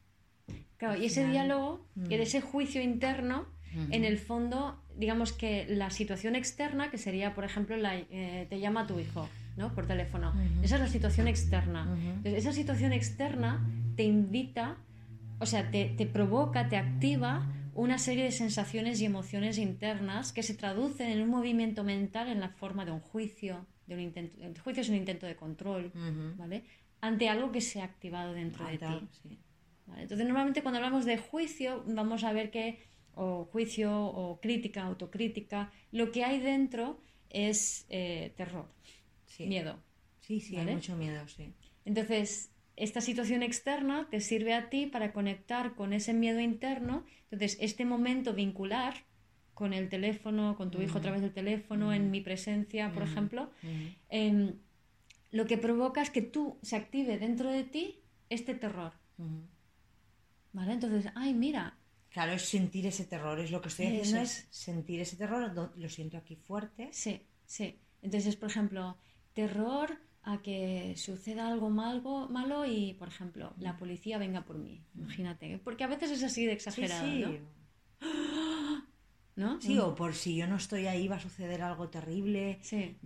Claro, y ese diálogo, y mm. ese juicio interno, en el fondo, digamos que la situación externa, que sería, por ejemplo, la, eh, te llama tu hijo ¿no? por teléfono, esa es la situación externa. esa situación externa te invita, o sea, te, te provoca, te activa una serie de sensaciones y emociones internas que se traducen en un movimiento mental en la forma de un juicio, de un intento, el juicio es un intento de control, ¿vale? Ante algo que se ha activado dentro de ti. Entonces, normalmente cuando hablamos de juicio, vamos a ver que o juicio o crítica, autocrítica, lo que hay dentro es eh, terror, miedo. Sí, sí, hay mucho miedo, sí. Entonces, esta situación externa te sirve a ti para conectar con ese miedo interno. Entonces, este momento vincular con el teléfono, con tu hijo a través del teléfono, en mi presencia, por ejemplo, em, lo que provoca es que tú se active dentro de ti este terror. ¿Vale? Entonces, ay, mira, Claro, es sentir ese terror, es lo que estoy haciendo, es. sentir ese terror, lo siento aquí fuerte. Sí, sí. Entonces, por ejemplo, terror a que suceda algo malo, malo y, por ejemplo, la policía venga por mí. Imagínate, porque a veces es así de exagerado, sí, sí. ¿no? Sí, o por si yo no estoy ahí va a suceder algo terrible,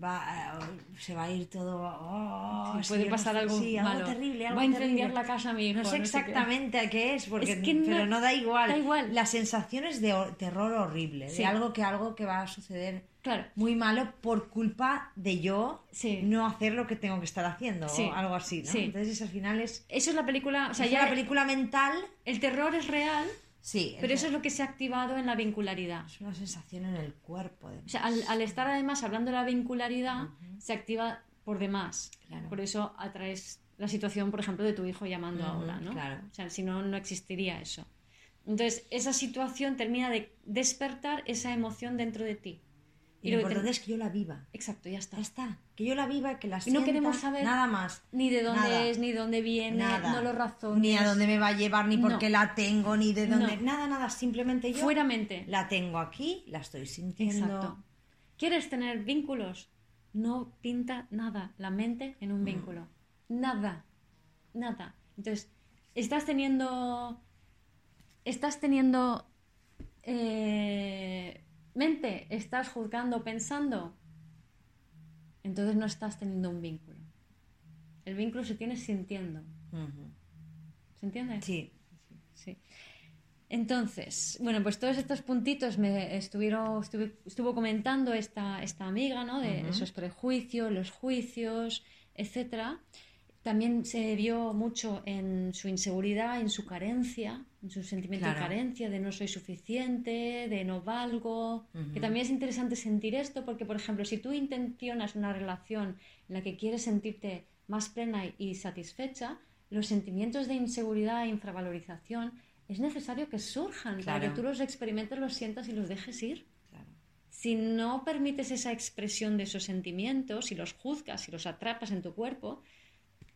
va, eh, se va a ir todo... Oh, puede pasar algo, malo. terrible, va a incendiar la casa a mi hijo. No sé exactamente a qué es, porque, pero no, da igual. Da igual. La sensación es de terror horrible, de algo que, algo que va a suceder muy malo por culpa de yo no hacer lo que tengo que estar haciendo o algo así, ¿no? Entonces al final es... Eso es la película... O sea, ya la película mental... El terror es real Sí. Pero eso es lo que se ha activado en la vincularidad. Es una sensación en el cuerpo. O sea, al, estar además hablando de la vincularidad, se activa por demás. Por eso atraes la situación, por ejemplo, de tu hijo llamando ahora, ¿no? Claro. O sea, si no, no existiría eso. Entonces, esa situación termina de despertar esa emoción dentro de ti. Y, lo, importante es que yo la viva. Exacto, ya está. Ya está. Que yo la viva, que la sienta. Y no queremos saber nada más. Ni de dónde es, ni de dónde viene, no lo razones. Ni a dónde me va a llevar, ni por qué la tengo, ni de dónde. Nada, nada. Simplemente yo. Fuera mente. La tengo aquí, la estoy sintiendo. Exacto. ¿Quieres tener vínculos? No pinta nada la mente en un mm. vínculo. Nada. Nada. Entonces, estás teniendo. Estás teniendo. Eh, mente estás juzgando, pensando, entonces no estás teniendo un vínculo. El vínculo se tiene sintiendo. ¿Se entiende? Sí. sí. Entonces, bueno, pues todos estos puntitos me estuvieron, estuvo comentando esta, esta amiga, ¿no? De esos prejuicios, los juicios, etcétera también se vio mucho en su inseguridad, en su carencia, en su sentimiento de carencia, de no soy suficiente, de no valgo. Que también es interesante sentir esto porque, por ejemplo, si tú intencionas una relación en la que quieres sentirte más plena y satisfecha, los sentimientos de inseguridad e infravalorización es necesario que surjan para que Claro. tú los experimentes, los sientas y los dejes ir. Claro. Si no permites esa expresión de esos sentimientos, si los juzgas, si los atrapas en tu cuerpo,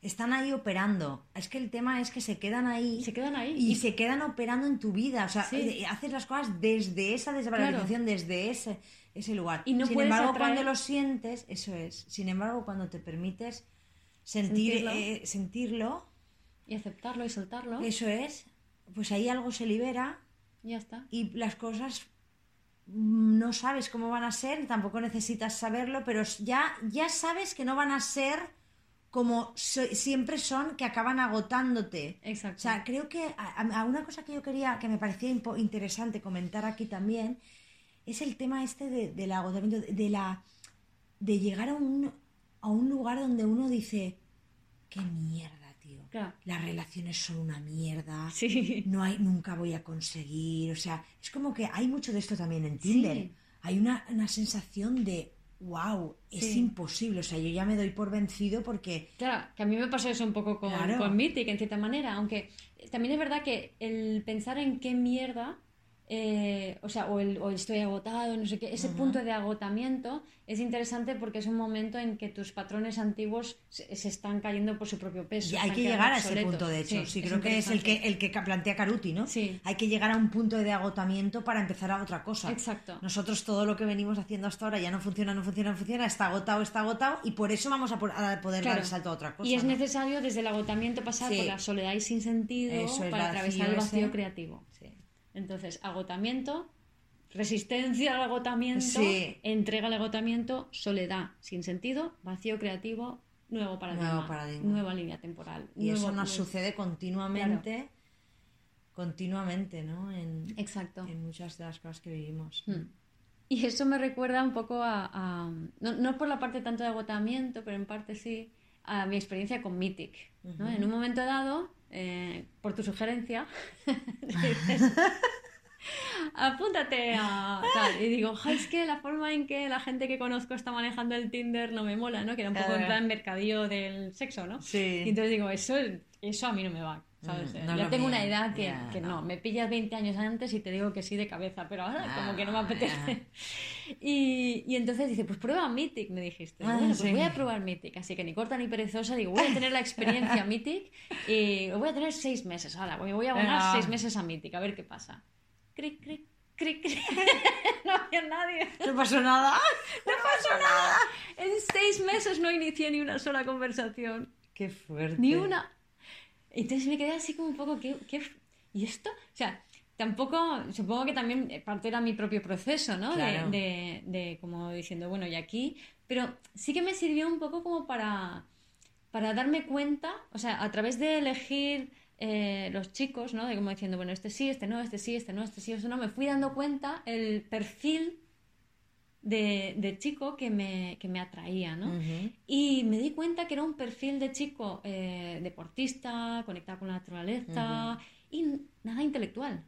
Están ahí operando. Es que el tema es que se quedan ahí. se quedan ahí. y, se quedan operando en tu vida. O sea, Sí. eh, haces las cosas desde esa desvalorización, desde ese, ese lugar. Y no Sin embargo, atraer- cuando lo sientes, eso es. Sin embargo, cuando te permites sentir, Sentirlo. eh, sentirlo, y aceptarlo y soltarlo, eso es, pues ahí algo se libera ya está. y las cosas mm, no sabes cómo van a ser, tampoco necesitas saberlo, pero ya, ya sabes que no van a ser como so- siempre son, que acaban agotándote. Exacto. O sea, creo que a, a una cosa que yo quería, que me parecía interesante comentar aquí también, es el tema este de- del agotamiento, de, de la de llegar a un, a un lugar donde uno dice, qué mierda, tío. Claro. Las relaciones son una mierda. Sí. No hay, nunca voy a conseguir. O sea, es como que hay mucho de esto también en Tinder. Sí. Hay una, una sensación de, wow, es Sí. imposible. O sea, yo ya me doy por vencido porque Claro, que a mí me pasó eso un poco con, Claro. con Mythic, en cierta manera, aunque también es verdad que el pensar en qué mierda, eh, o sea, o, el, o estoy agotado, no sé qué, ese punto de agotamiento es interesante porque es un momento en que tus patrones antiguos se, se están cayendo por su propio peso. Y hay que llegar a ese punto, de hecho. Sí, creo que es el que, el que plantea Caruti, ¿no? Sí. Hay que llegar a un punto de agotamiento para empezar a otra cosa. Exacto. Nosotros todo lo que venimos haciendo hasta ahora ya no funciona, no funciona, no funciona, está agotado, está agotado y por eso vamos a, por- a poder dar el salto a otra cosa. Y es ¿no? necesario desde el agotamiento pasar Sí. por la soledad y sin sentido Eso para atravesar el vacío ese. creativo. Sí. Entonces, agotamiento, resistencia al agotamiento, Sí. entrega al agotamiento, soledad sin sentido, vacío creativo, nuevo paradigma, Nuevo paradigma. nueva línea temporal. Y eso nos nuevo- sucede continuamente, continuamente, ¿no? En, Exacto. en muchas de las cosas que vivimos. Mm. Y eso me recuerda un poco a, a- no, no por la parte tanto de agotamiento, pero en parte sí, a mi experiencia con Mythic. ¿no? En un momento dado, eh, por tu sugerencia, dices, apúntate a tal. Y digo, "Ja, es que la forma en que la gente que conozco está manejando el Tinder no me mola, ¿no? Que era un poco en Claro. plan mercadillo del sexo, ¿no? Sí. Y entonces digo, eso, eso a mí no me va. ¿Sabes? Mm, Eh, no ya tengo una edad que, no. no. me pillas 20 años antes y te digo que sí de cabeza, pero ahora como que no me Ah, apetece. Y, y entonces dice, pues prueba Mythic, me dijiste. Ah, bueno, pues voy a probar Mythic. Así que ni corta ni perezosa, digo, voy a tener la experiencia Mythic y voy a tener seis meses. Ahora, voy a abonar Venga. seis meses a Mythic, a ver qué pasa. Cric, cric, cric, cric. no había nadie. No pasó nada. No pasó nada. En seis meses no inicié ni una sola conversación. Qué fuerte. Ni una. Entonces me quedé así como un poco, ¿qué, ¿y esto? O sea, tampoco, supongo que también eh, parte era mi propio proceso, ¿no? De- Claro. De, de como diciendo, bueno, y aquí, pero sí que me sirvió un poco como para, para darme cuenta, o sea, a través de elegir eh, los chicos, ¿no? De como diciendo, bueno, este sí, este no, este sí, este no, este sí, este no, me fui dando cuenta el perfil de, de chico que me, que me atraía, ¿no? Y me di cuenta que era un perfil de chico eh, deportista, conectado con la naturaleza y nada intelectual.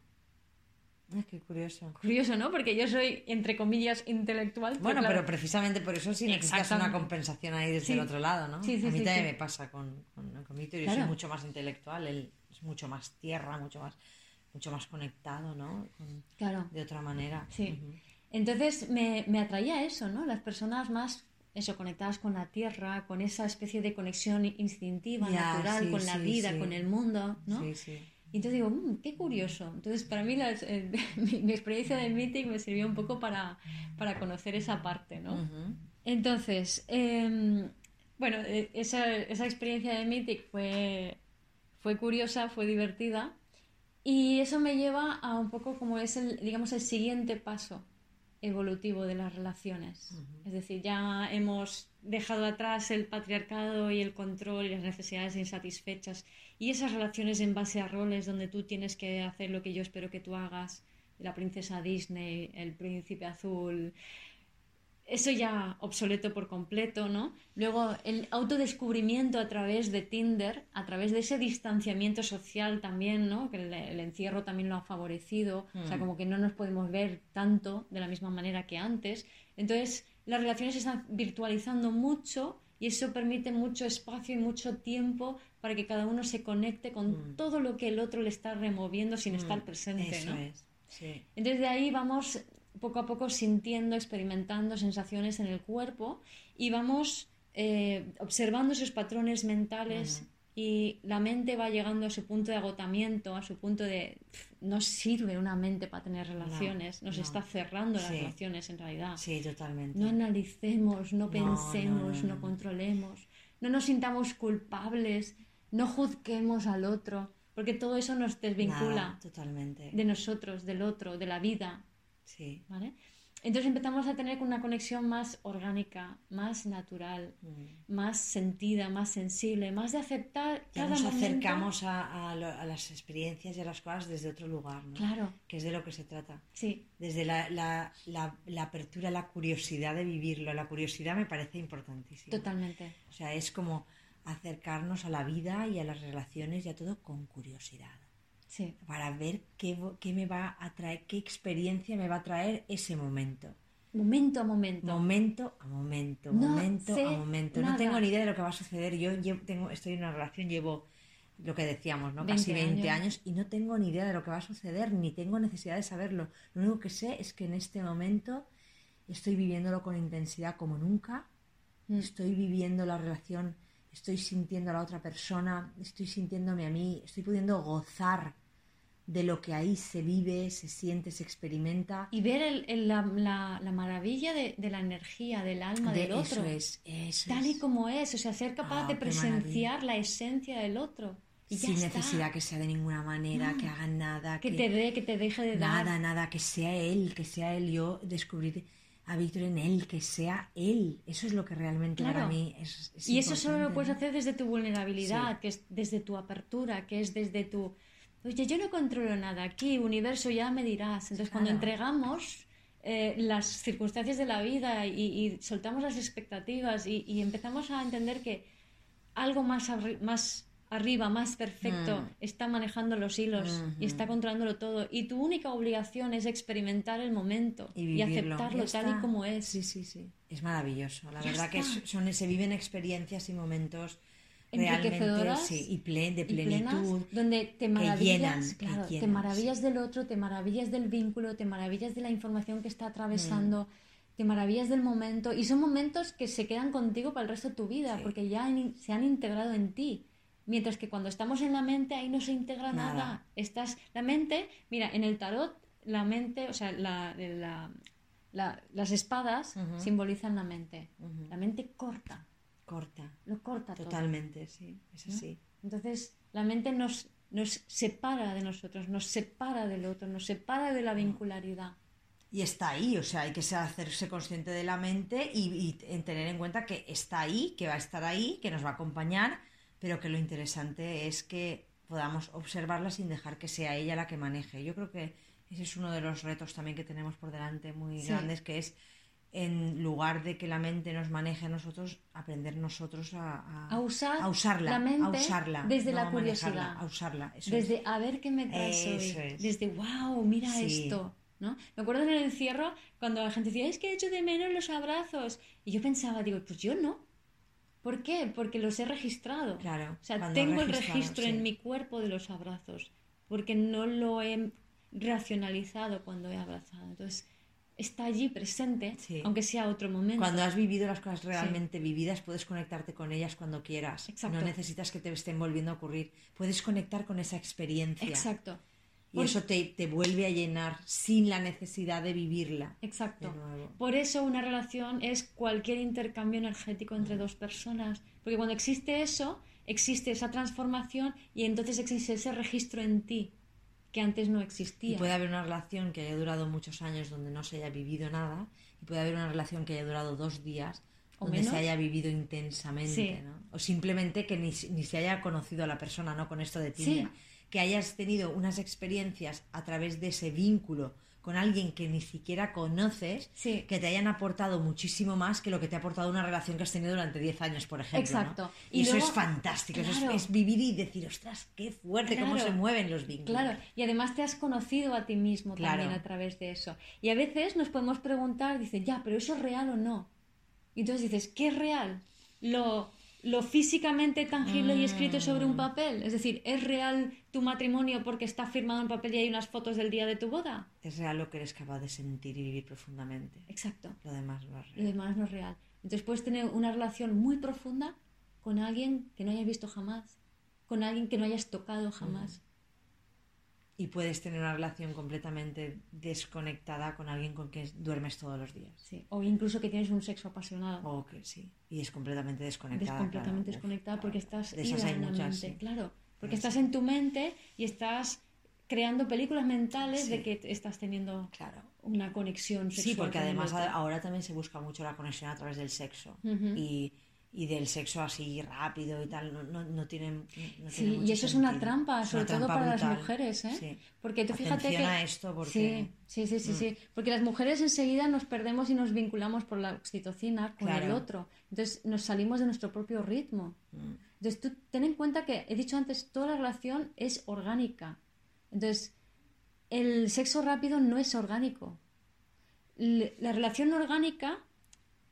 Ay, qué curioso. Curioso, ¿no? Porque yo soy, entre comillas, intelectual. Bueno, claro, pero precisamente por eso sí necesitas una compensación ahí desde Sí. el otro lado, ¿no? Sí, sí, a mí también me pasa con, con, con Víctor, yo Claro. soy mucho más intelectual, él es mucho más tierra, mucho más, mucho más conectado, ¿no? Con- Claro. de otra manera. Sí. Entonces me, me atraía eso, ¿no? Las personas más, eso, conectadas con la tierra, con esa especie de conexión instintiva, natural, sí, con la sí, vida, sí. con el mundo, ¿no? Sí, sí. Y entonces digo, "Mm, qué curioso. Entonces, para mí, las- eh, mi, mi experiencia de meeting me sirvió un poco para, para conocer esa parte, ¿no? Entonces, em, bueno, eh, esa, esa experiencia de Mythic fue, fue curiosa, fue divertida y eso me lleva a un poco como es el, digamos, el siguiente paso evolutivo de las relaciones. Es decir, ya hemos dejado atrás el patriarcado y el control y las necesidades insatisfechas y esas relaciones en base a roles donde tú tienes que hacer lo que yo espero que tú hagas, la princesa Disney, el príncipe azul, eso ya obsoleto por completo, ¿no? Luego el autodescubrimiento a través de Tinder, a través de ese distanciamiento social también, ¿no? Que el, el encierro también lo ha favorecido, o sea, Mm. como que no nos podemos ver tanto de la misma manera que antes. Entonces, las relaciones se están virtualizando mucho, y eso permite mucho espacio y mucho tiempo para que cada uno se conecte con Mm. todo lo que el otro le está removiendo sin estar Mm, presente. Eso ¿no? es. Sí. Entonces de ahí vamos poco a poco sintiendo, experimentando sensaciones en el cuerpo y vamos eh, observando esos patrones mentales Ujú. y la mente va llegando a su punto de agotamiento, a su punto de "Pf, no sirve una mente para tener relaciones, nos no. está cerrando las Sí. relaciones en realidad. Sí, totalmente. No analicemos, no no, pensemos, no, no, no. controlemos, no nos sintamos culpables, no juzguemos al otro, porque todo eso nos desvincula Nada, totalmente. de nosotros, del otro, de la vida, Sí. ¿vale? Entonces empezamos a tener una conexión más orgánica, más natural, Mm. más sentida, más sensible, más de aceptar Ya cada nos momento. acercamos a, a lo- a las experiencias y a las cosas desde otro lugar, ¿no? Claro, Que es de lo que se trata. sí, Desde la, la- la- la apertura, la curiosidad de vivirlo. La curiosidad me parece importantísima. totalmente. O sea, es como acercarnos a la vida y a las relaciones y a todo con curiosidad. Sí, Para ver qué, qué me va a traer, qué experiencia me va a traer ese momento. momento a momento. Momento a momento, No momento a momento. No tengo ni idea de lo que va a suceder. Yo llevo- tengo, estoy en una relación, llevo lo que decíamos, ¿no? 20 Casi 20 años. años. y no tengo ni idea de lo que va a suceder, ni tengo necesidad de saberlo. Lo único que sé es que en este momento estoy viviéndolo con intensidad como nunca. Mm. Estoy viviendo la relación, estoy sintiendo a la otra persona, estoy sintiéndome a mí, estoy pudiendo gozar de lo que ahí se vive, se siente, se experimenta. Y ver el- el- la, la- la maravilla de, de la energía, del alma De- del otro. Eso es, eso tal y como es, o sea, ser capaz Ah, de presenciar la esencia del otro. Y sin está. necesidad que sea de ninguna manera, No. que haga nada, que que, te dé, que te deje de dar. nada, nada, que sea él, que sea él. Yo descubrir a Víctor en él, que sea él. Eso es lo que realmente para mí es, es Y eso solo lo puedes hacer desde tu vulnerabilidad, Sí. que es desde tu apertura, que es desde tu... Oye, yo no controlo nada aquí, universo, ya me dirás. Entonces, cuando entregamos eh, las circunstancias de la vida y, y soltamos las expectativas y, y empezamos a entender que algo más, arri- más arriba, más perfecto, Mm. está manejando los hilos y está controlándolo todo. Y tu única obligación es experimentar el momento y, y, aceptarlo tal y como es. Sí, sí, sí. Es maravilloso. La Ya verdad que está. es- son, se viven experiencias y momentos Enriquecedoras sí, y plen, de y plenas, plenitud. donde te que maravillas, llenan, que claro, te llenan, maravillas del otro, te maravillas del vínculo, te maravillas de la información que está atravesando, Mm. te maravillas del momento y son momentos que se quedan contigo para el resto de tu vida Sí. porque ya han- se han integrado en ti. Mientras que cuando estamos en la mente ahí no se integra nada. Nada. Estás la mente, mira, en el tarot la mente, o sea, la- la- la- las espadas Ujú. simbolizan la mente. Ujú. La mente corta, Corta. lo corta todo. Totalmente, sí. Es ¿no? así. Entonces, la mente nos, nos separa de nosotros, nos separa del otro, nos separa de la vincularidad. Y está ahí, o sea, hay que hacerse consciente de la mente y, y en tener en cuenta que está ahí, que va a estar ahí, que nos va a acompañar, pero que lo interesante es que podamos observarla sin dejar que sea ella la que maneje. Yo creo que ese es uno de los retos también que tenemos por delante muy Sí. grandes, que es en lugar de que la mente nos maneje a nosotros, aprender nosotros a, a- A usar a usarla, la mente a usarla, desde no la curiosidad. a usarla. eso es. Desde a ver qué me traes Eso hoy. es. Desde wow, mira Sí. esto. ¿no? Me acuerdo en el encierro cuando la gente decía, es que he hecho de menos los abrazos. Y yo pensaba, digo, pues yo no. ¿Por qué? Porque los he registrado. Claro, O sea, tengo el registro sí. en mi cuerpo de los abrazos, porque no lo he racionalizado cuando he abrazado. Entonces, está allí presente, Sí. aunque sea otro momento. Cuando has vivido las cosas realmente vividas, puedes conectarte con ellas cuando quieras. Exacto. No necesitas que te estén volviendo a ocurrir. Puedes conectar con esa experiencia. Exacto, Y Por- eso te, te vuelve a llenar sin la necesidad de vivirla. exacto. De. Por eso una relación es cualquier intercambio energético entre dos personas, porque cuando existe eso, existe esa transformación y entonces existe ese registro en ti que antes no Y existía. puede haber una relación que haya durado muchos años donde no se haya vivido nada. Y puede haber una relación que haya durado dos días O donde menos. se haya vivido intensamente. Sí. ¿no? O simplemente que ni, ni se haya conocido a la persona, ¿no? Con esto de Tinder. Sí. Que hayas tenido unas experiencias a través de ese vínculo con alguien que ni siquiera conoces, Sí. que te hayan aportado muchísimo más que lo que te ha aportado una relación que has tenido durante 10 años, por ejemplo. ¿no? Exacto. Y, eso es fantástico. eso es- vivir y decir, ostras, qué fuerte, cómo Claro. se mueven los vínculos. Claro, y además te has conocido a ti mismo Claro. también a través de eso. Y a veces nos podemos preguntar, dice, ya, pero eso es real o no. Y entonces dices, ¿qué es real? lo, lo físicamente tangible y escrito sobre un Mm. papel? Es decir, ¿es real tu matrimonio porque está firmado en papel y hay unas fotos del día de tu boda? Es real lo que eres capaz de sentir y vivir profundamente. Exacto. Lo demás no es Lo real. demás no es real. Entonces puedes tener una relación muy profunda con alguien que no hayas visto jamás, con alguien que no hayas tocado jamás. Y puedes tener una relación completamente desconectada con alguien con quien duermes todos los días. Sí. O incluso que tienes un sexo apasionado. O que sí. Y es completamente Des- desconectada. completamente claro. Uf, desconectada claro. porque estás De esas hay muchas, sí. Claro, porque Sí. estás en tu mente y estás creando películas mentales de que estás teniendo Claro. una conexión sexual. Sí, porque además ahora también se busca mucho la conexión a través del sexo. Y, y del sexo así rápido y tal. No, no, no tienen. no Sí, tiene y mucho eso es una trampa, sobre una todo trampa para brutal. las mujeres, ¿eh? Sí. Porque tú fíjate que... a esto porque. Sí, sí, sí, sí, Mm. sí. Porque las mujeres enseguida nos perdemos y nos vinculamos por la oxitocina con el otro. Entonces nos salimos de nuestro propio ritmo. Mm, Entonces tú ten en cuenta que, he dicho antes, toda la relación es orgánica. Entonces, el sexo rápido no es orgánico. La relación orgánica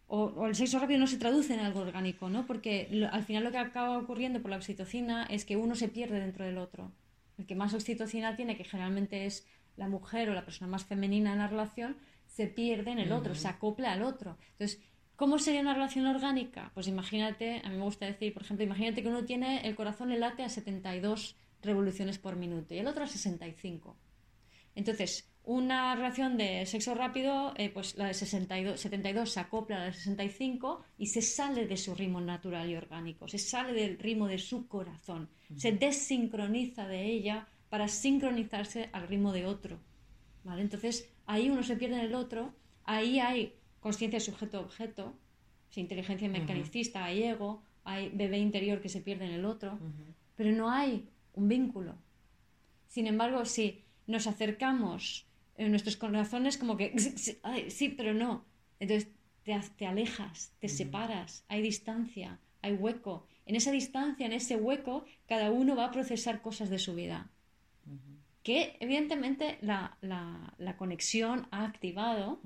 o, o el sexo rápido no se traduce en algo orgánico, ¿no? Porque lo- al final lo que acaba ocurriendo por la oxitocina es que uno se pierde dentro del otro. El que más oxitocina tiene, que generalmente es la mujer o la persona más femenina en la relación, se pierde en el otro, se acopla al otro. Entonces, ¿cómo sería una relación orgánica? Pues imagínate, a mí me gusta decir, por ejemplo, imagínate que uno tiene el corazón le late a 72 revoluciones por minuto y el otro a 65. Entonces, una relación de sexo rápido, eh, pues la de 62, 72 se acopla a la de 65 y se sale de su ritmo natural y orgánico, se sale del ritmo de su corazón, se desincroniza de ella para sincronizarse al ritmo de otro. ¿vale? Entonces, ahí uno se pierde en el otro, ahí hay conciencia sujeto-objeto, inteligencia mecanicista, hay ego, hay bebé interior que se pierde en el otro, pero no hay un vínculo. Sin embargo, si nos acercamos en nuestros corazones, como que, "Ay, sí, pero no. Entonces te, te alejas, te separas, hay distancia, hay hueco. En esa distancia, en ese hueco, cada uno va a procesar cosas de su vida. Que evidentemente la, la- la conexión ha activado,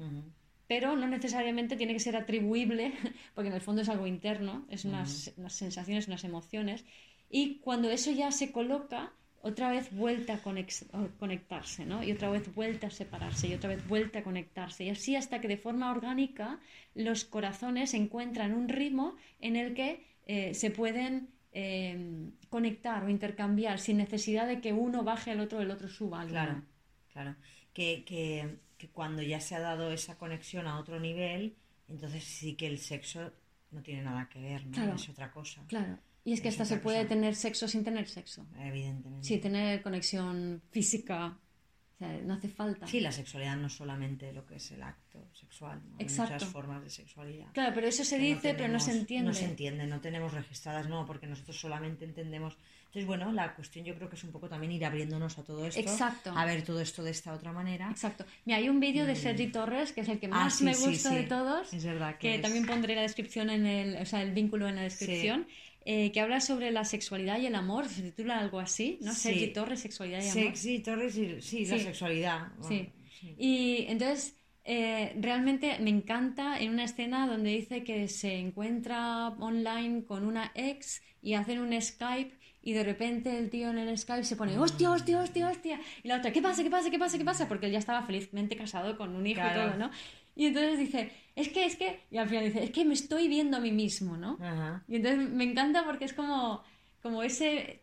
pero no necesariamente tiene que ser atribuible, porque en el fondo es algo interno, es unas, unas sensaciones, unas emociones, y cuando eso ya se coloca, otra vez vuelta a conectarse, ¿no? Y otra vez vuelta a separarse, y otra vez vuelta a conectarse, y así hasta que de forma orgánica los corazones encuentran un ritmo en el que eh, se pueden eh, conectar o intercambiar sin necesidad de que uno baje al otro, el otro suba al Claro, claro. Que, que, que cuando ya se ha dado esa conexión a otro nivel, entonces sí que el sexo no tiene nada que ver, ¿no? Claro. Es otra cosa, Claro. Y es que hasta se puede tener sexo sin tener sexo. evidentemente. Sí, tener conexión física. O sea, no hace falta. Sí, la sexualidad no es solamente lo que es el acto sexual, ¿no? hay Exacto. muchas formas de sexualidad. Claro, pero eso se dice, pero no se tenemos- entiende. No se entiende, no tenemos registradas, no, porque nosotros solamente entendemos. Entonces, bueno, la cuestión yo creo que es un poco también ir abriéndonos a todo esto. Exacto. A ver todo esto de esta otra manera. Exacto. Mira, hay un vídeo de Sergi Torres, que es el que Ah, más sí, me sí, gusta sí. de todos. Es verdad que que es- también pondré la descripción en el, o sea, el vínculo en la descripción, eh, que habla sobre la sexualidad y el amor, se titula algo así, ¿no? Sí. Sergi Torres, sexualidad y amor. Sexy, Torres, y- sí, la Sí. sexualidad. Sí. Y entonces, eh, realmente me encanta en una escena donde dice que se encuentra online con una ex y hacen un Skype y de repente el tío en el Skype se pone hostia, hostia, hostia, hostia. Y la otra, ¿qué pasa, qué pasa, qué pasa, qué pasa? Porque él ya estaba felizmente casado con un hijo Claro. y todo, ¿no? Y entonces dice, es que, es que, y al final dice, es que me estoy viendo a mí mismo, ¿no? Ajá. Y entonces me encanta porque es como, como ese,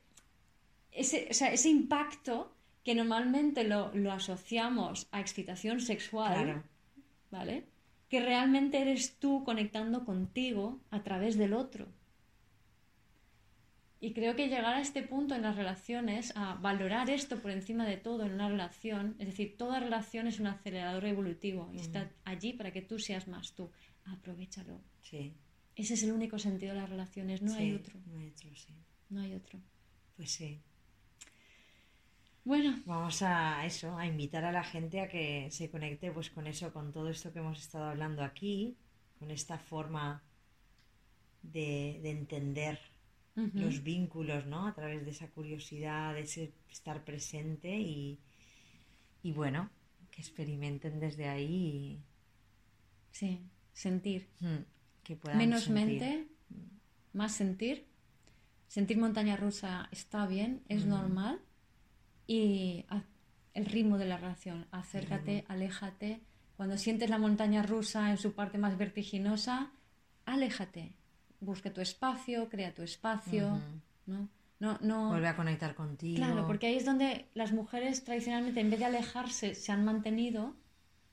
ese, o sea, ese impacto que normalmente lo, lo asociamos a excitación sexual, Claro. ¿vale? Que realmente eres tú conectando contigo a través del otro. Y creo que llegar a este punto en las relaciones, a valorar esto por encima de todo en una relación, es decir, toda relación es un acelerador evolutivo y está allí para que tú seas más tú. Aprovechalo. Sí. Ese es el único sentido de las relaciones, no hay otro. No hay otro, sí. No hay otro. Pues sí. Bueno, Vamos a eso, a invitar a la gente a que se conecte pues con eso, con todo esto que hemos estado hablando aquí, con esta forma de, de entender los vínculos, ¿no? A través de esa curiosidad, de ese estar presente y, y bueno, que experimenten desde ahí sí, sentir. y, mm, que puedan Menos sentir. mente, más sentir. Sentir montaña rusa está bien, es normal. Y el ritmo de la relación, acércate, aléjate. Cuando sientes la montaña rusa en su parte más vertiginosa, aléjate. Busca tu espacio, crea tu espacio. ¿no? No, no... Vuelve a conectar contigo. Claro, porque ahí es donde las mujeres tradicionalmente, en vez de alejarse, se han mantenido,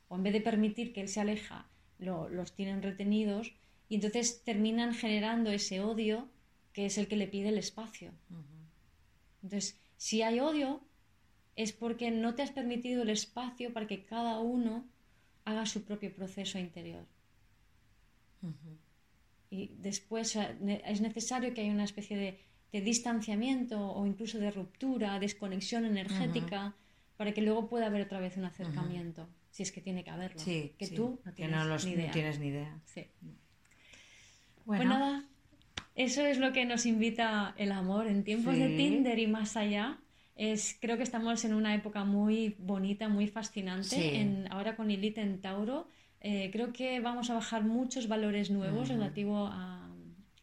o en vez de permitir que él se aleja, los tienen retenidos, y entonces terminan generando ese odio que es el que le pide el espacio. Entonces, si hay odio, es porque no te has permitido el espacio para que cada uno haga su propio proceso interior. Y después es necesario que haya una especie de, distanciamiento o incluso de ruptura, desconexión energética, para que luego pueda haber otra vez un acercamiento, si es que tiene que haberlo. que tú no tienes, ni, idea. No tienes ni idea. Sí. Pues bueno. Pues nada, eso es lo que nos invita el amor en tiempos de Tinder y más allá. Es, creo que estamos en una época muy bonita, muy fascinante. En, ahora con Elite en Tauro, eh, creo que vamos a bajar muchos valores nuevos relativos a,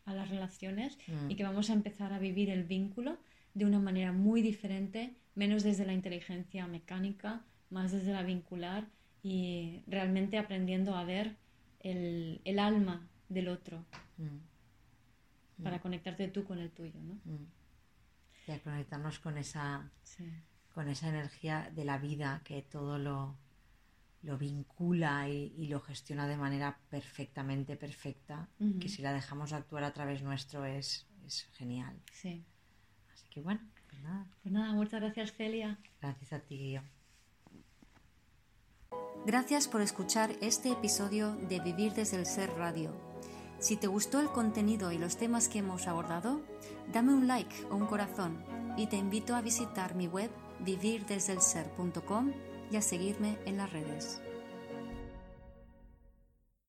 a, las relaciones y que vamos a empezar a vivir el vínculo de una manera muy diferente, menos desde la inteligencia mecánica, más desde la vincular y realmente aprendiendo a ver el, el alma del otro mm. para mm. conectarte tú con el tuyo, ¿no? Mm. Y a conectarnos con esa, con esa energía de la vida que todo lo, lo vincula y, lo gestiona de manera perfectamente perfecta, que si la dejamos actuar a través nuestro es, es genial. Sí. Así que bueno, pues nada. Pues nada, muchas gracias Celia. Gracias a ti, Guillo. Gracias por escuchar este episodio de Vivir desde el Ser Radio. Si te gustó el contenido y los temas que hemos abordado, dame un like o un corazón y te invito a visitar mi web vivirdesdelser.com y a seguirme en las redes.